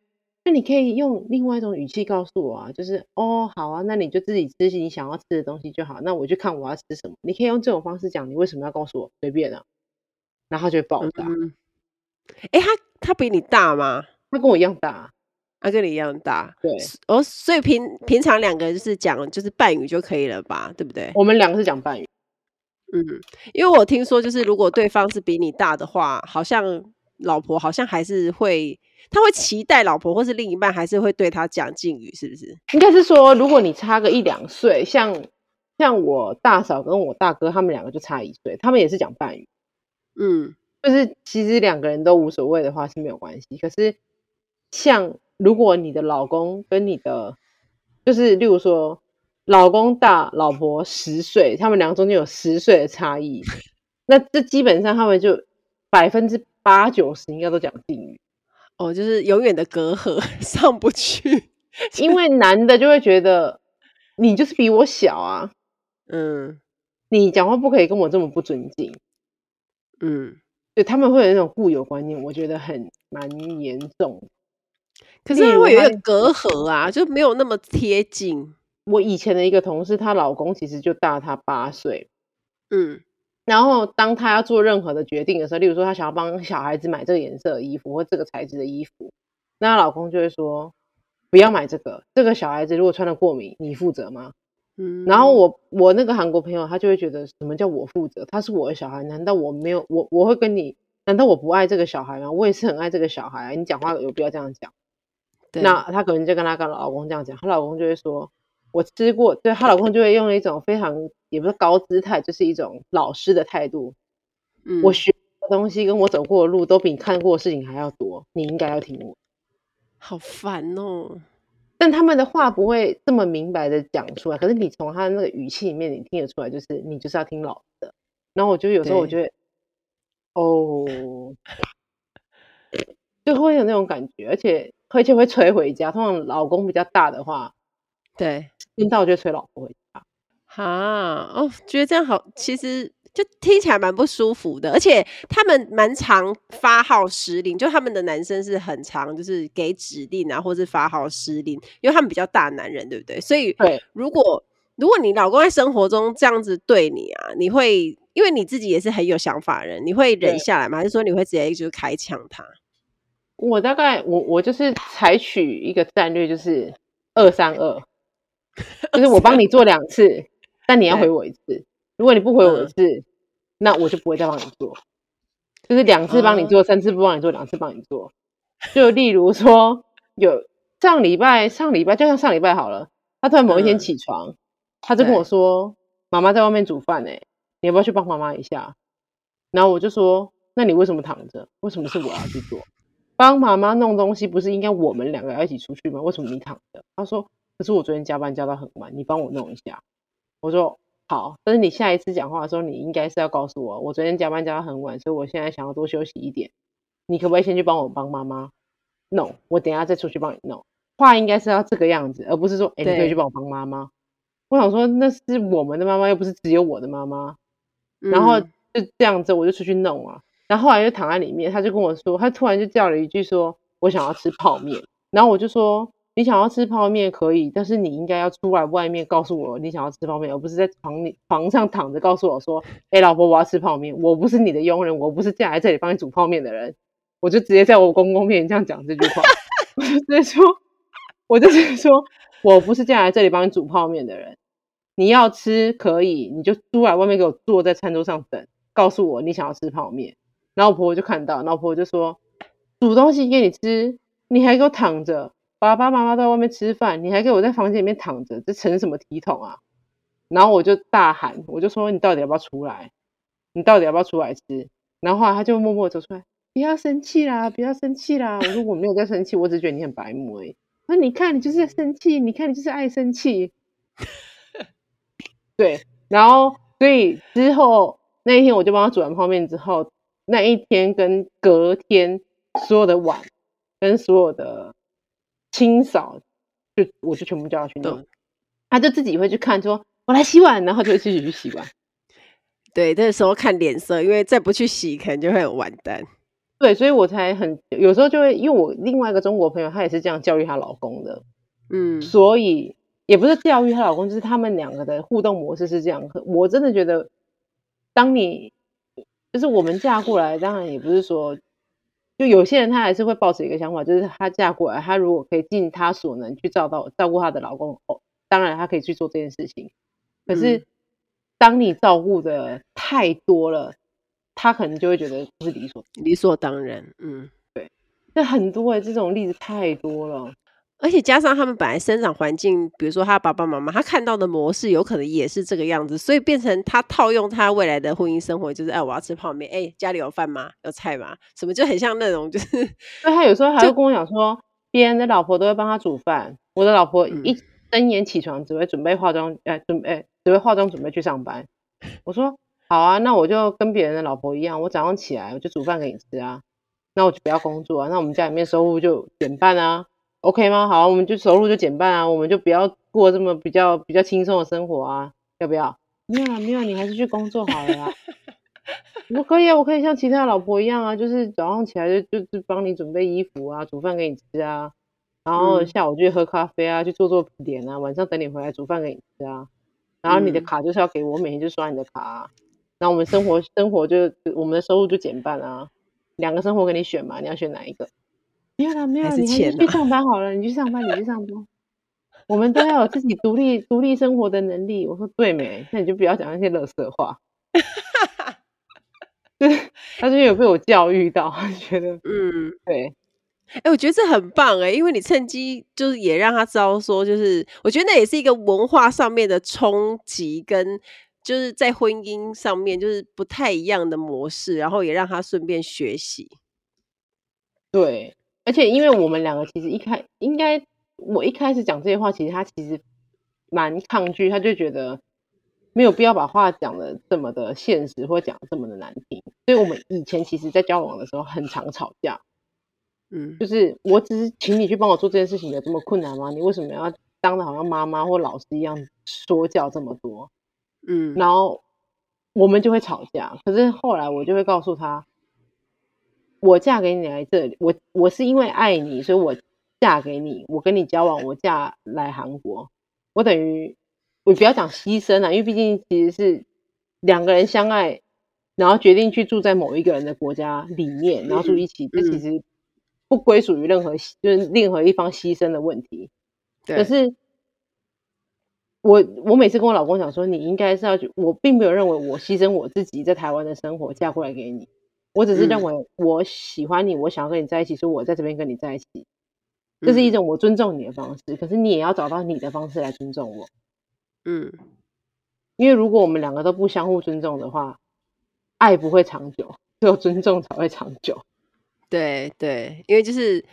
那你可以用另外一种语气告诉我啊，就是哦，好啊，那你就自己吃你想要吃的东西就好。那我就看我要吃什么。你可以用这种方式讲，你为什么要告诉我？随便啊，然后他就会爆炸。哎、嗯欸，他他比你大吗？他跟我一样大，他跟你一样大。对，哦，所以平平常两个人就是讲就是半语就可以了吧？对不对？我们两个是讲半语。嗯，因为我听说就是如果对方是比你大的话，好像老婆好像还是会。他会期待老婆或是另一半还是会对他讲敬语，是不是？应该是说，如果你差个一两岁，像像我大嫂跟我大哥他们两个就差一岁，他们也是讲半语。嗯，就是其实两个人都无所谓的话是没有关系。可是像如果你的老公跟你的，就是例如说老公大老婆十岁，他们两个中间有十岁的差异，[LAUGHS] 那这基本上他们就百分之八九十应该都讲敬语。哦，就是永远的隔阂 [LAUGHS] 上不去，因为男的就会觉得你就是比我小啊，[LAUGHS] 嗯，你讲话不可以跟我这么不尊敬，嗯，对，他们会有那种固有观念，我觉得很蛮严重。可是他会有一个隔阂啊，就没有那么贴近。我以前的一个同事，她老公其实就大她八岁，嗯，然后当他要做任何的决定的时候，例如说他想要帮小孩子买这个颜色的衣服或这个材质的衣服，那她老公就会说不要买这个，这个小孩子如果穿了过敏，你负责吗？嗯，然后我我那个韩国朋友他就会觉得什么叫我负责？他是我的小孩，难道我没有我我会跟你？难道我不爱这个小孩吗？我也是很爱这个小孩啊！你讲话有必要这样讲？那她可能就跟她跟老公这样讲，她老公就会说。我吃过，对，她老公就会用一种非常也不是高姿态，就是一种老师的态度。嗯，我学的东西跟我走过的路都比你看过的事情还要多，你应该要听我。好烦哦！但他们的话不会这么明白的讲出来，可是你从他的那个语气里面，你听得出来，就是你就是要听老的。然后我就有时候我觉得，哦，就会有那种感觉，而且而且会催回家。通常老公比较大的话，对。听到就催老婆回家，哈哦，觉得这样好，其实就听起来蛮不舒服的，而且他们蛮常发号施令，就他们的男生是很常就是给指令啊，或是发号施令，因为他们比较大男人，对不对？所以，对，如果如果你老公在生活中这样子对你啊，你会因为你自己也是很有想法的人，你会忍下来吗？还是说你会直接就开枪他？我大概我我就是采取一个战略，就是二三二。[LAUGHS] 就是我帮你做两次，但你要回我一次。如果你不回我一次，嗯、那我就不会再帮你做。就是两次帮你做，嗯、三次不帮你做，两次帮你做。就例如说，有上礼拜，上礼拜就像上礼拜好了，他突然某一天起床，嗯、他就跟我说：“妈妈在外面煮饭呢，你要不要去帮妈妈一下？”然后我就说：“那你为什么躺着？为什么是我要去做？帮妈妈弄东西不是应该我们两个要一起出去吗？为什么你躺着？”他说。可是我昨天加班加到很晚，你帮我弄一下。我说好，但是你下一次讲话的时候，你应该是要告诉我，我昨天加班加到很晚，所以我现在想要多休息一点。你可不可以先去帮我帮妈妈弄？我等一下再出去帮你弄。话应该是要这个样子，而不是说，哎、欸，你可以去帮我帮妈妈。我想说，那是我们的妈妈，又不是只有我的妈妈。然后就这样子，我就出去弄啊。然后后来就躺在里面，他就跟我说，他突然就叫了一句说，我想要吃泡面。然后我就说。你想要吃泡面可以，但是你应该要出来外面告诉我你想要吃泡面，而不是在床里床上躺着告诉我说：“哎、老婆，我要吃泡面。”我不是你的佣人，我不是嫁来这里帮你煮泡面的人。我就直接在我公公面前这样讲这句话，我就直接说，我就直接说，我不是嫁来这里帮你煮泡面的人。你要吃可以，你就出来外面给我坐在餐桌上等，告诉我你想要吃泡面。然后我婆婆就看到，然后婆婆就说：“煮东西给你吃，你还给我躺着。”爸爸妈妈在外面吃饭，你还给我在房间里面躺着，这成什么体统啊？然后我就大喊，我就说，你到底要不要出来？你到底要不要出来吃？然后后来他就默默走出来，不要生气啦，不要生气啦。我说我没有在生气，我只是觉得你很白目而已。他说你看你就是在生气，你看你就是爱生气。[LAUGHS] 对，然后所以之后那一天我就帮他煮完泡面之后，那一天跟隔天所有的碗跟所有的。清扫，就我就全部叫他去弄，他就自己会去看，说我来洗碗，然后就会继续去洗碗。[LAUGHS] 对，那时候看脸色，因为再不去洗，可能就会很完蛋。对，所以我才很有时候就会，因为我另外一个中国朋友，她也是这样教育她老公的，嗯，所以也不是教育她老公，就是他们两个的互动模式是这样。我真的觉得，当你就是我们嫁过来，当然也不是说。就有些人他还是会抱持一个想法，就是她嫁过来，她如果可以尽她所能去照到照顾她的老公，哦，当然她可以去做这件事情。可是当你照顾的太多了，她可能就会觉得不是理所理所当然。嗯，对，那很多哎，这种例子太多了。而且加上他们本来生长环境，比如说他爸爸妈妈，他看到的模式有可能也是这个样子，所以变成他套用他未来的婚姻生活，就是哎，我要吃泡面，哎，家里有饭吗？有菜吗？什么就很像那种，就是，所以他有时候 [LAUGHS] 还会跟我讲说，别人的老婆都会帮他煮饭，我的老婆一睁眼起床只会准备化妆，哎，准备只会化妆准备去上班。我说好啊，那我就跟别人的老婆一样，我早上起来我就煮饭给你吃啊，那我就不要工作啊，那我们家里面收入就减半啊。OK 吗？好，我们就收入就减半啊，我们就不要过这么比较比较轻松的生活啊，要不要？没有啊，没有，你还是去工作好了呀。[LAUGHS] 我可以啊，我可以像其他老婆一样啊，就是早上起来就就就帮你准备衣服啊，煮饭给你吃啊，然后下午就去喝咖啡啊，去做做脸啊，晚上等你回来煮饭给你吃啊，然后你的卡就是要给我，每天就刷你的卡啊，然后我们生活生活就我们的收入就减半啊，两个生活给你选嘛，你要选哪一个？没有啦，没有啦，你还是去上班好了，你去上班，你去上班。我们都要有自己独立独立生活的能力。我说对没？那你就不要讲那些垃圾话。[LAUGHS] 对，[LAUGHS] 他就有被我教育到，[LAUGHS] 觉得嗯，对。哎、欸，我觉得这很棒哎，因为你趁机就是也让他知道说，就是我觉得那也是一个文化上面的冲击，跟就是在婚姻上面就是不太一样的模式，然后也让他顺便学习。对，而且因为我们两个其实一开应该。我一开始讲这些话，其实他其实蛮抗拒，他就觉得没有必要把话讲的这么的现实，或讲得这么的难听。所以我们以前其实，在交往的时候很常吵架。[LAUGHS] 嗯，就是我只是请你去帮我做这件事情，有这么困难吗？你为什么要当的好像妈妈或老师一样说教这么多？嗯，然后我们就会吵架。可是后来我就会告诉他，我嫁给你来这里，我我是因为爱你，所以我。嫁给你，我跟你交往，我嫁来韩国，我等于我不要讲牺牲啊，因为毕竟其实是两个人相爱，然后决定去住在某一个人的国家里面，然后住一起，这其实不归属于任何就是任何一方牺牲的问题。可是我我每次跟我老公讲说，你应该是要去，我并没有认为我牺牲我自己在台湾的生活嫁过来给你，我只是认为我喜欢你，我想要跟你在一起，所以我在这边跟你在一起。这是一种我尊重你的方式，可是你也要找到你的方式来尊重我。嗯，因为如果我们两个都不相互尊重的话，爱不会长久，只有尊重才会长久。对对，因为就是，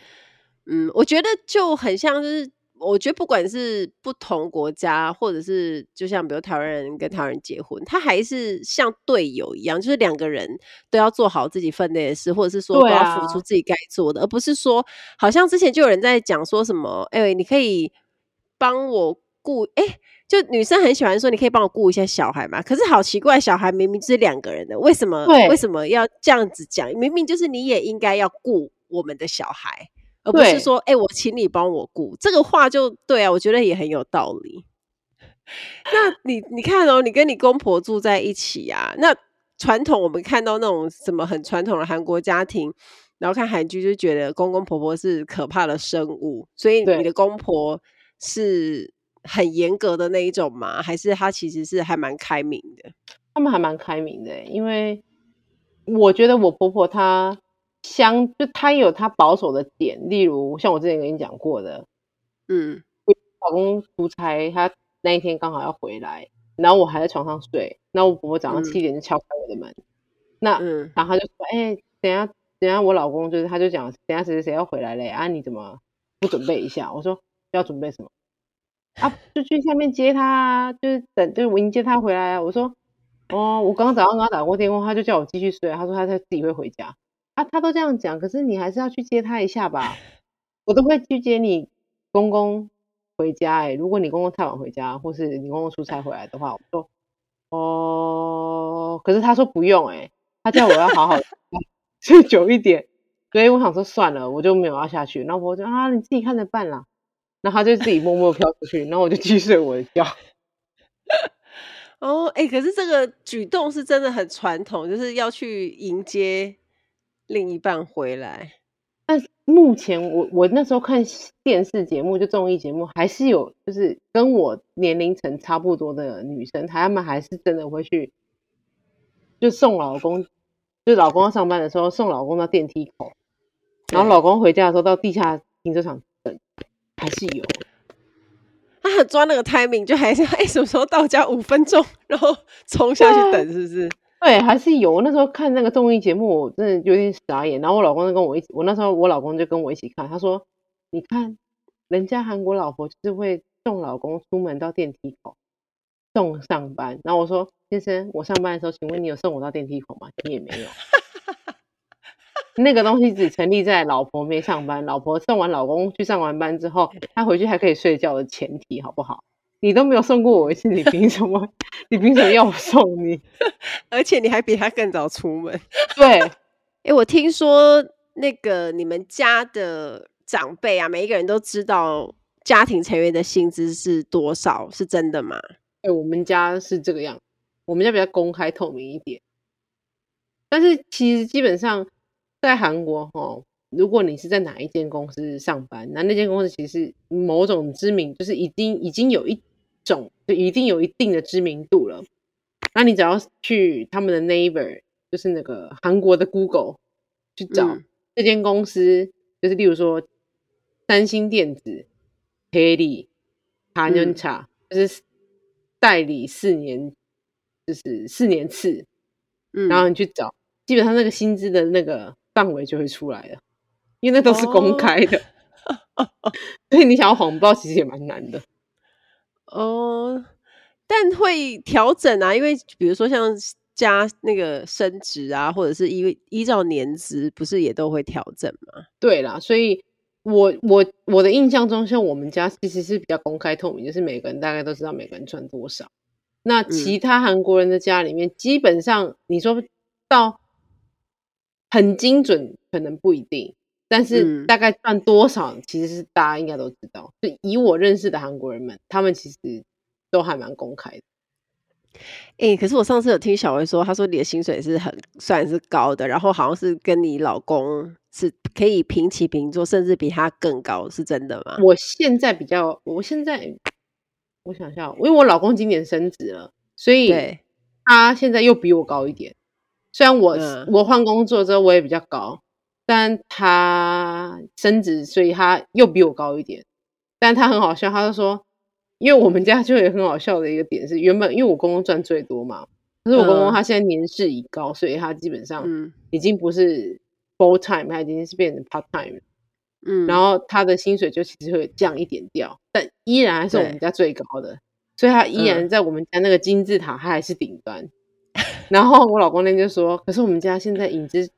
嗯，我觉得就很像就是。我觉得不管是不同国家，或者是就像比如台湾人跟台湾人结婚，他还是像队友一样，就是两个人都要做好自己分内的事，或者是说都要付出自己该做的，啊、而不是说好像之前就有人在讲说什么，哎、欸，你可以帮我顾，哎、欸，就女生很喜欢说你可以帮我顾一下小孩嘛，可是好奇怪，小孩明明就是两个人的，为什么为什么要这样子讲？明明就是你也应该要顾我们的小孩。而不是说，哎、欸，我请你帮我顾这个话就对啊，我觉得也很有道理。[LAUGHS] 那你你看哦，你跟你公婆住在一起啊，那传统我们看到那种什么很传统的韩国家庭，然后看韩剧就觉得公公婆婆是可怕的生物，所以你的公婆是很严格的那一种吗？还是他其实是还蛮开明的？他们还蛮开明的，因为我觉得我婆婆她。相就他有他保守的点，例如像我之前跟你讲过的，嗯，老公出差，他那一天刚好要回来，然后我还在床上睡，那我婆婆早上七点就敲开我的门，嗯、那嗯，然后他就说，哎、欸，等下等下我老公就是他就讲，等下谁谁谁要回来嘞，啊，你怎么不准备一下？我说要准备什么？啊，就去下面接他，就是等就是我迎接他回来啊。我说哦，我刚刚早上跟他打过电话，他就叫我继续睡，他说他他自己会回家。啊，他都这样讲，可是你还是要去接他一下吧。[LAUGHS] 我都会去接你公公回家，欸。哎，如果你公公太晚回家，或是你公公出差回来的话，我说哦。可是他说不用，欸，哎，他叫我要好好 [LAUGHS] 睡久一点。所以我想说算了，我就没有要下去。然后我就啊，你自己看着办啦。然后他就自己默默飘出去，然后我就继续睡我的觉。[LAUGHS] 哦，哎，可是这个举动是真的很传统，就是要去迎接。另一半回来，但目前我我那时候看电视节目，就综艺节目，还是有就是跟我年龄层差不多的女生，她们还是真的会去，就送老公，就老公要上班的时候送老公到电梯口，然后老公回家的时候到地下停车场等，还是有。他很抓那个 timing，就还是哎、欸、什么时候到家五分钟，然后冲下去等，是不是？对，还是有。那时候看那个综艺节目，我真的有点傻眼。然后我老公就跟我一起，我那时候我老公就跟我一起看。他说：“你看，人家韩国老婆就是会送老公出门到电梯口，送上班。”然后我说：“先生，我上班的时候，请问你有送我到电梯口吗？”你也没有。[LAUGHS] 那个东西只成立在老婆没上班，老婆送完老公去上完班之后，他回去还可以睡觉的前提，好不好？你都没有送过我一次，你凭什么？[LAUGHS] 你凭什么要我送你？[LAUGHS] 而且你还比他更早出门。对，哎、欸，我听说那个你们家的长辈啊，每一个人都知道家庭成员的薪资是多少，是真的吗？哎、欸，我们家是这个样，我们家比较公开透明一点。但是其实基本上在韩国哈，如果你是在哪一间公司上班，那那间公司其实某种知名，就是已经已经有一种就一定有一定的知名度了。那你只要去他们的 Naver，就是那个韩国的 Google 去找这间公司，嗯、就是例如说三星电子、恩茶，就是代理四年，就是四年次，嗯，然后你去找。基本上那个薪资的那个范围就会出来了，因为那都是公开的，[LAUGHS] 哦、[LAUGHS] 所以你想要谎报其实也蛮难的。哦，但会调整啊，因为比如说像加那个升职啊，或者是依依照年资，不是也都会调整吗？对啦，所以我我我的印象中，像我们家其实是比较公开透明，就是每个人大概都知道每个人赚多少。那其他韩国人的家里面，嗯、基本上你说到。很精准，可能不一定，但是大概赚多少，其实是大家应该都知道。就以我认识的韩国人们，他们其实都还蛮公开的。哎、欸，可是我上次有听小薇说，她说你的薪水是很算是高的，然后好像是跟你老公是可以平起平坐，甚至比他更高，是真的吗？我现在比较，我现在我想一下，因为我老公今年升职了，所以他现在又比我高一点。虽然我、嗯、我换工作之后我也比较高，但他升职，所以他又比我高一点。但他很好笑，他就说，因为我们家就有很好笑的一个点是，原本因为我公公赚最多嘛，可是我公公他现在年事已高，所以他基本上已经不是 full time，他已经是变成 part time。嗯，然后他的薪水就其实会降一点掉，但依然还是我们家最高的，所以他依然在我们家那个金字塔，他还是顶端。然后我老公那天就说：“可是我们家现在影子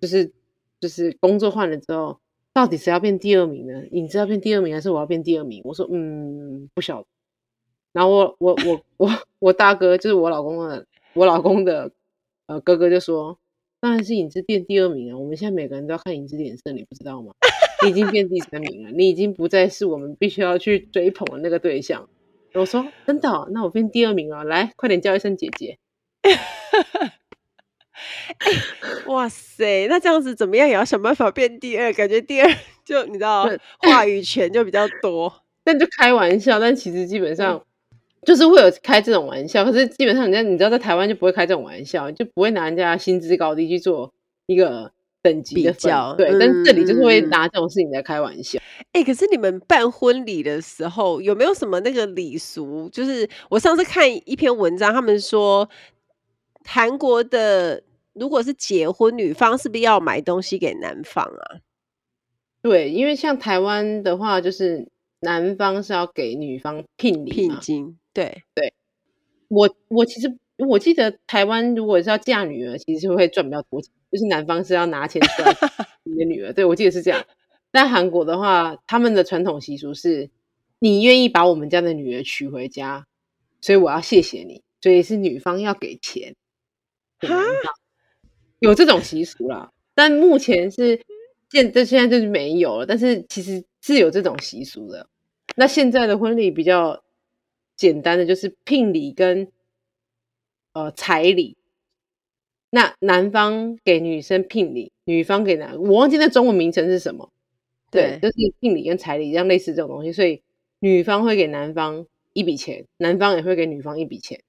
就是就是工作换了之后，到底谁要变第二名呢？影子要变第二名，还是我要变第二名？”我说：“嗯，不晓得。”然后我我我我我大哥就是我老公的我老公的呃哥哥就说：“当然是影子变第二名啊！我们现在每个人都要看影子脸色，你不知道吗？你已经变第三名了，你已经不再是我们必须要去追捧的那个对象。”我说：“真的？那我变第二名了，来，快点叫一声姐姐。[LAUGHS] ”欸，哇塞！那这样子怎么样也要想办法变第二，感觉第二就你知道话语权就比较多。[LAUGHS] 但就开玩笑，但其实基本上就是会有开这种玩笑。可是基本上人家你知道在台湾就不会开这种玩笑，就不会拿人家薪资高低去做一个等级的比较。对，嗯，但这里就是会拿这种事情来开玩笑。哎，欸，可是你们办婚礼的时候有没有什么那个礼俗？就是我上次看一篇文章，他们说。韩国的如果是结婚，女方是不是要买东西给男方啊？对，因为像台湾的话，就是男方是要给女方聘礼聘金。对对，我我其实我记得台湾如果是要嫁女儿，其实会赚比较多钱，就是男方是要拿钱出来 [LAUGHS] 你的女儿。对，我记得是这样。但韩国的话，他们的传统习俗是，你愿意把我们家的女儿娶回家，所以我要谢谢你，所以是女方要给钱。哈，有这种习俗啦，但目前是现这现在就是没有了。但是其实是有这种习俗的。那现在的婚礼比较简单的就是聘礼跟呃彩礼。那男方给女生聘礼，女方给男，我忘记那中文名称是什么。对，对，就是聘礼跟彩礼这样类似这种东西，所以女方会给男方一笔钱，男方也会给女方一笔钱。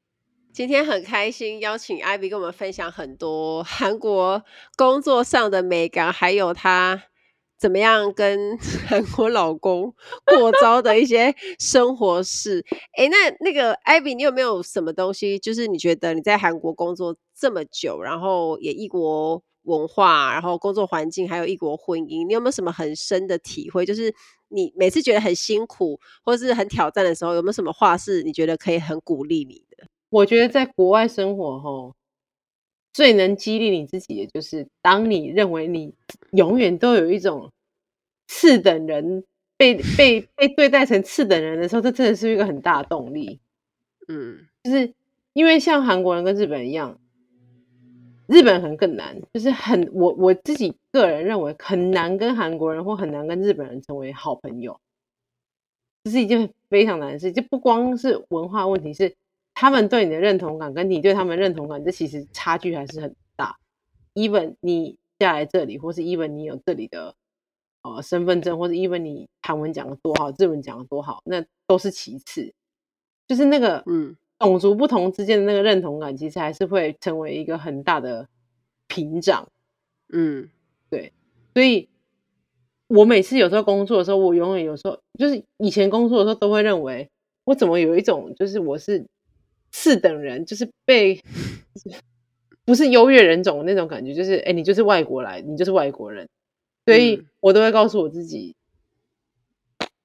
今天很开心邀请 Ivy 跟我们分享很多韩国工作上的美感，还有她怎么样跟 [LAUGHS] 韩国老公过招的一些生活事。哎、那那个 Ivy，你有没有什么东西，就是你觉得你在韩国工作这么久，然后也异国文化，然后工作环境，还有异国婚姻，你有没有什么很深的体会？就是你每次觉得很辛苦或是很挑战的时候，有没有什么话是你觉得可以很鼓励你？我觉得在国外生活吼，最能激励你自己的就是，当你认为你永远都有一种次等人被被被对待成次等人的时候，这真的是一个很大的动力。嗯，就是因为像韩国人跟日本人一样，日本人可能更难，就是很我我自己个人认为很难跟韩国人或很难跟日本人成为好朋友，这是一件非常难的事。就不光是文化问题，是他们对你的认同感跟你对他们认同感，这其实差距还是很大。even 你下来这里，或是 even 你有这里的呃身份证，或是 even 你韩文讲的多好，日文讲的多好，那都是其次。就是那个嗯，种族不同之间的那个认同感，其实还是会成为一个很大的屏障。嗯，对。所以我每次有时候工作的时候，我永远有时候就是以前工作的时候，都会认为我怎么有一种就是我是次等人，就是被。不是优越人种的那种感觉，就是哎，你就是外国来，你就是外国人，所以我都会告诉我自己，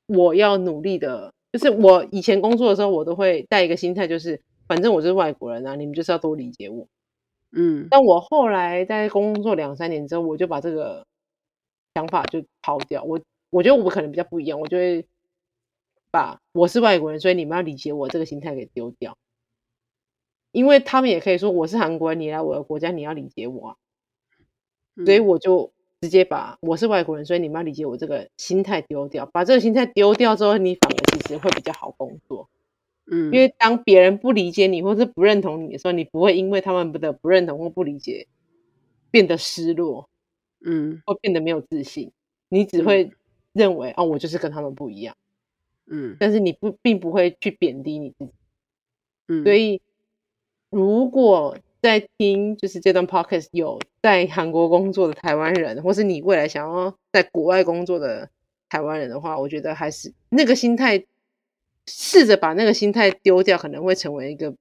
我要努力的。就是我以前工作的时候，我都会带一个心态，就是反正我就是外国人啊，你们就是要多理解我。嗯，但我后来在工作两三年之后，我就把这个想法就抛掉。我我觉得我可能比较不一样，我就会把我是外国人，所以你们要理解我这个心态给丢掉。因为他们也可以说我是韩国人，你来我的国家，你要理解我啊，所以我就直接把我是外国人，所以你们要理解我这个心态丢掉。把这个心态丢掉之后，你反而其实会比较好工作。嗯，因为当别人不理解你或是不认同你的时候，你不会因为他们的不认同或不理解变得失落，嗯，或变得没有自信。你只会认为哦，我就是跟他们不一样，嗯，但是你不并不会去贬低你自己，嗯，所以。如果在听就是这段 podcast 有在韩国工作的台湾人，或是你未来想要在国外工作的台湾人的话，我觉得还是那个心态，试着把那个心态丢掉，可能会成为一个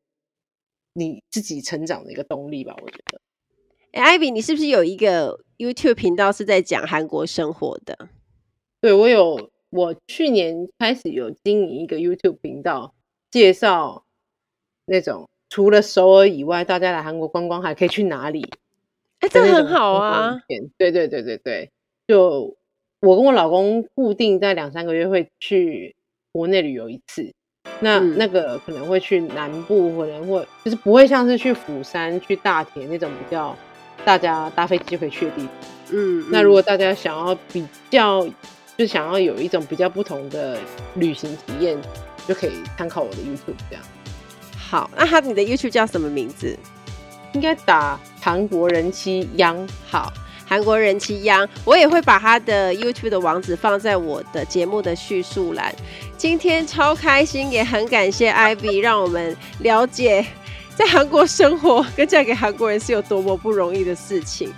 你自己成长的一个动力吧。我觉得。哎，Ivy，你是不是有一个 YouTube 频道是在讲韩国生活的？对，我有，我去年开始有经营一个 YouTube 频道，介绍那种。除了首尔以外，大家来韩国观光还可以去哪里？哎、欸，这很好啊！对对对对对，就我跟我老公固定在两三个月会去国内旅游一次。那、嗯、那个可能会去南部，可能会就是不会像是去釜山、去大田那种比较大家搭飞机就可以去的地方。嗯，嗯，那如果大家想要比较，就想要有一种比较不同的旅行体验，就可以参考我的 YouTube 这样。好，那他你的 YouTube 叫什么名字？应该打韩国人妻央。好，韩国人妻央，我也会把他的 YouTube 的网址放在我的节目的叙述栏。今天超开心，也很感谢 Ivy，[LAUGHS] 让我们了解在韩国生活跟嫁给韩国人是有多么不容易的事情。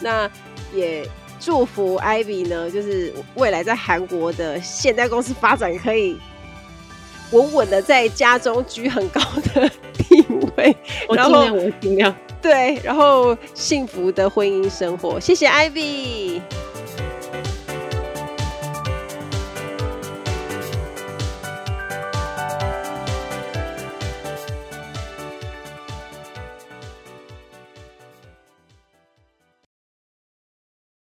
那也祝福 Ivy 呢，就是未来在韩国的现代公司发展可以。稳稳的在家中居很高的地位，[LAUGHS] 我尽量，我尽量。对，然后幸福的婚姻生活。谢谢 Ivy。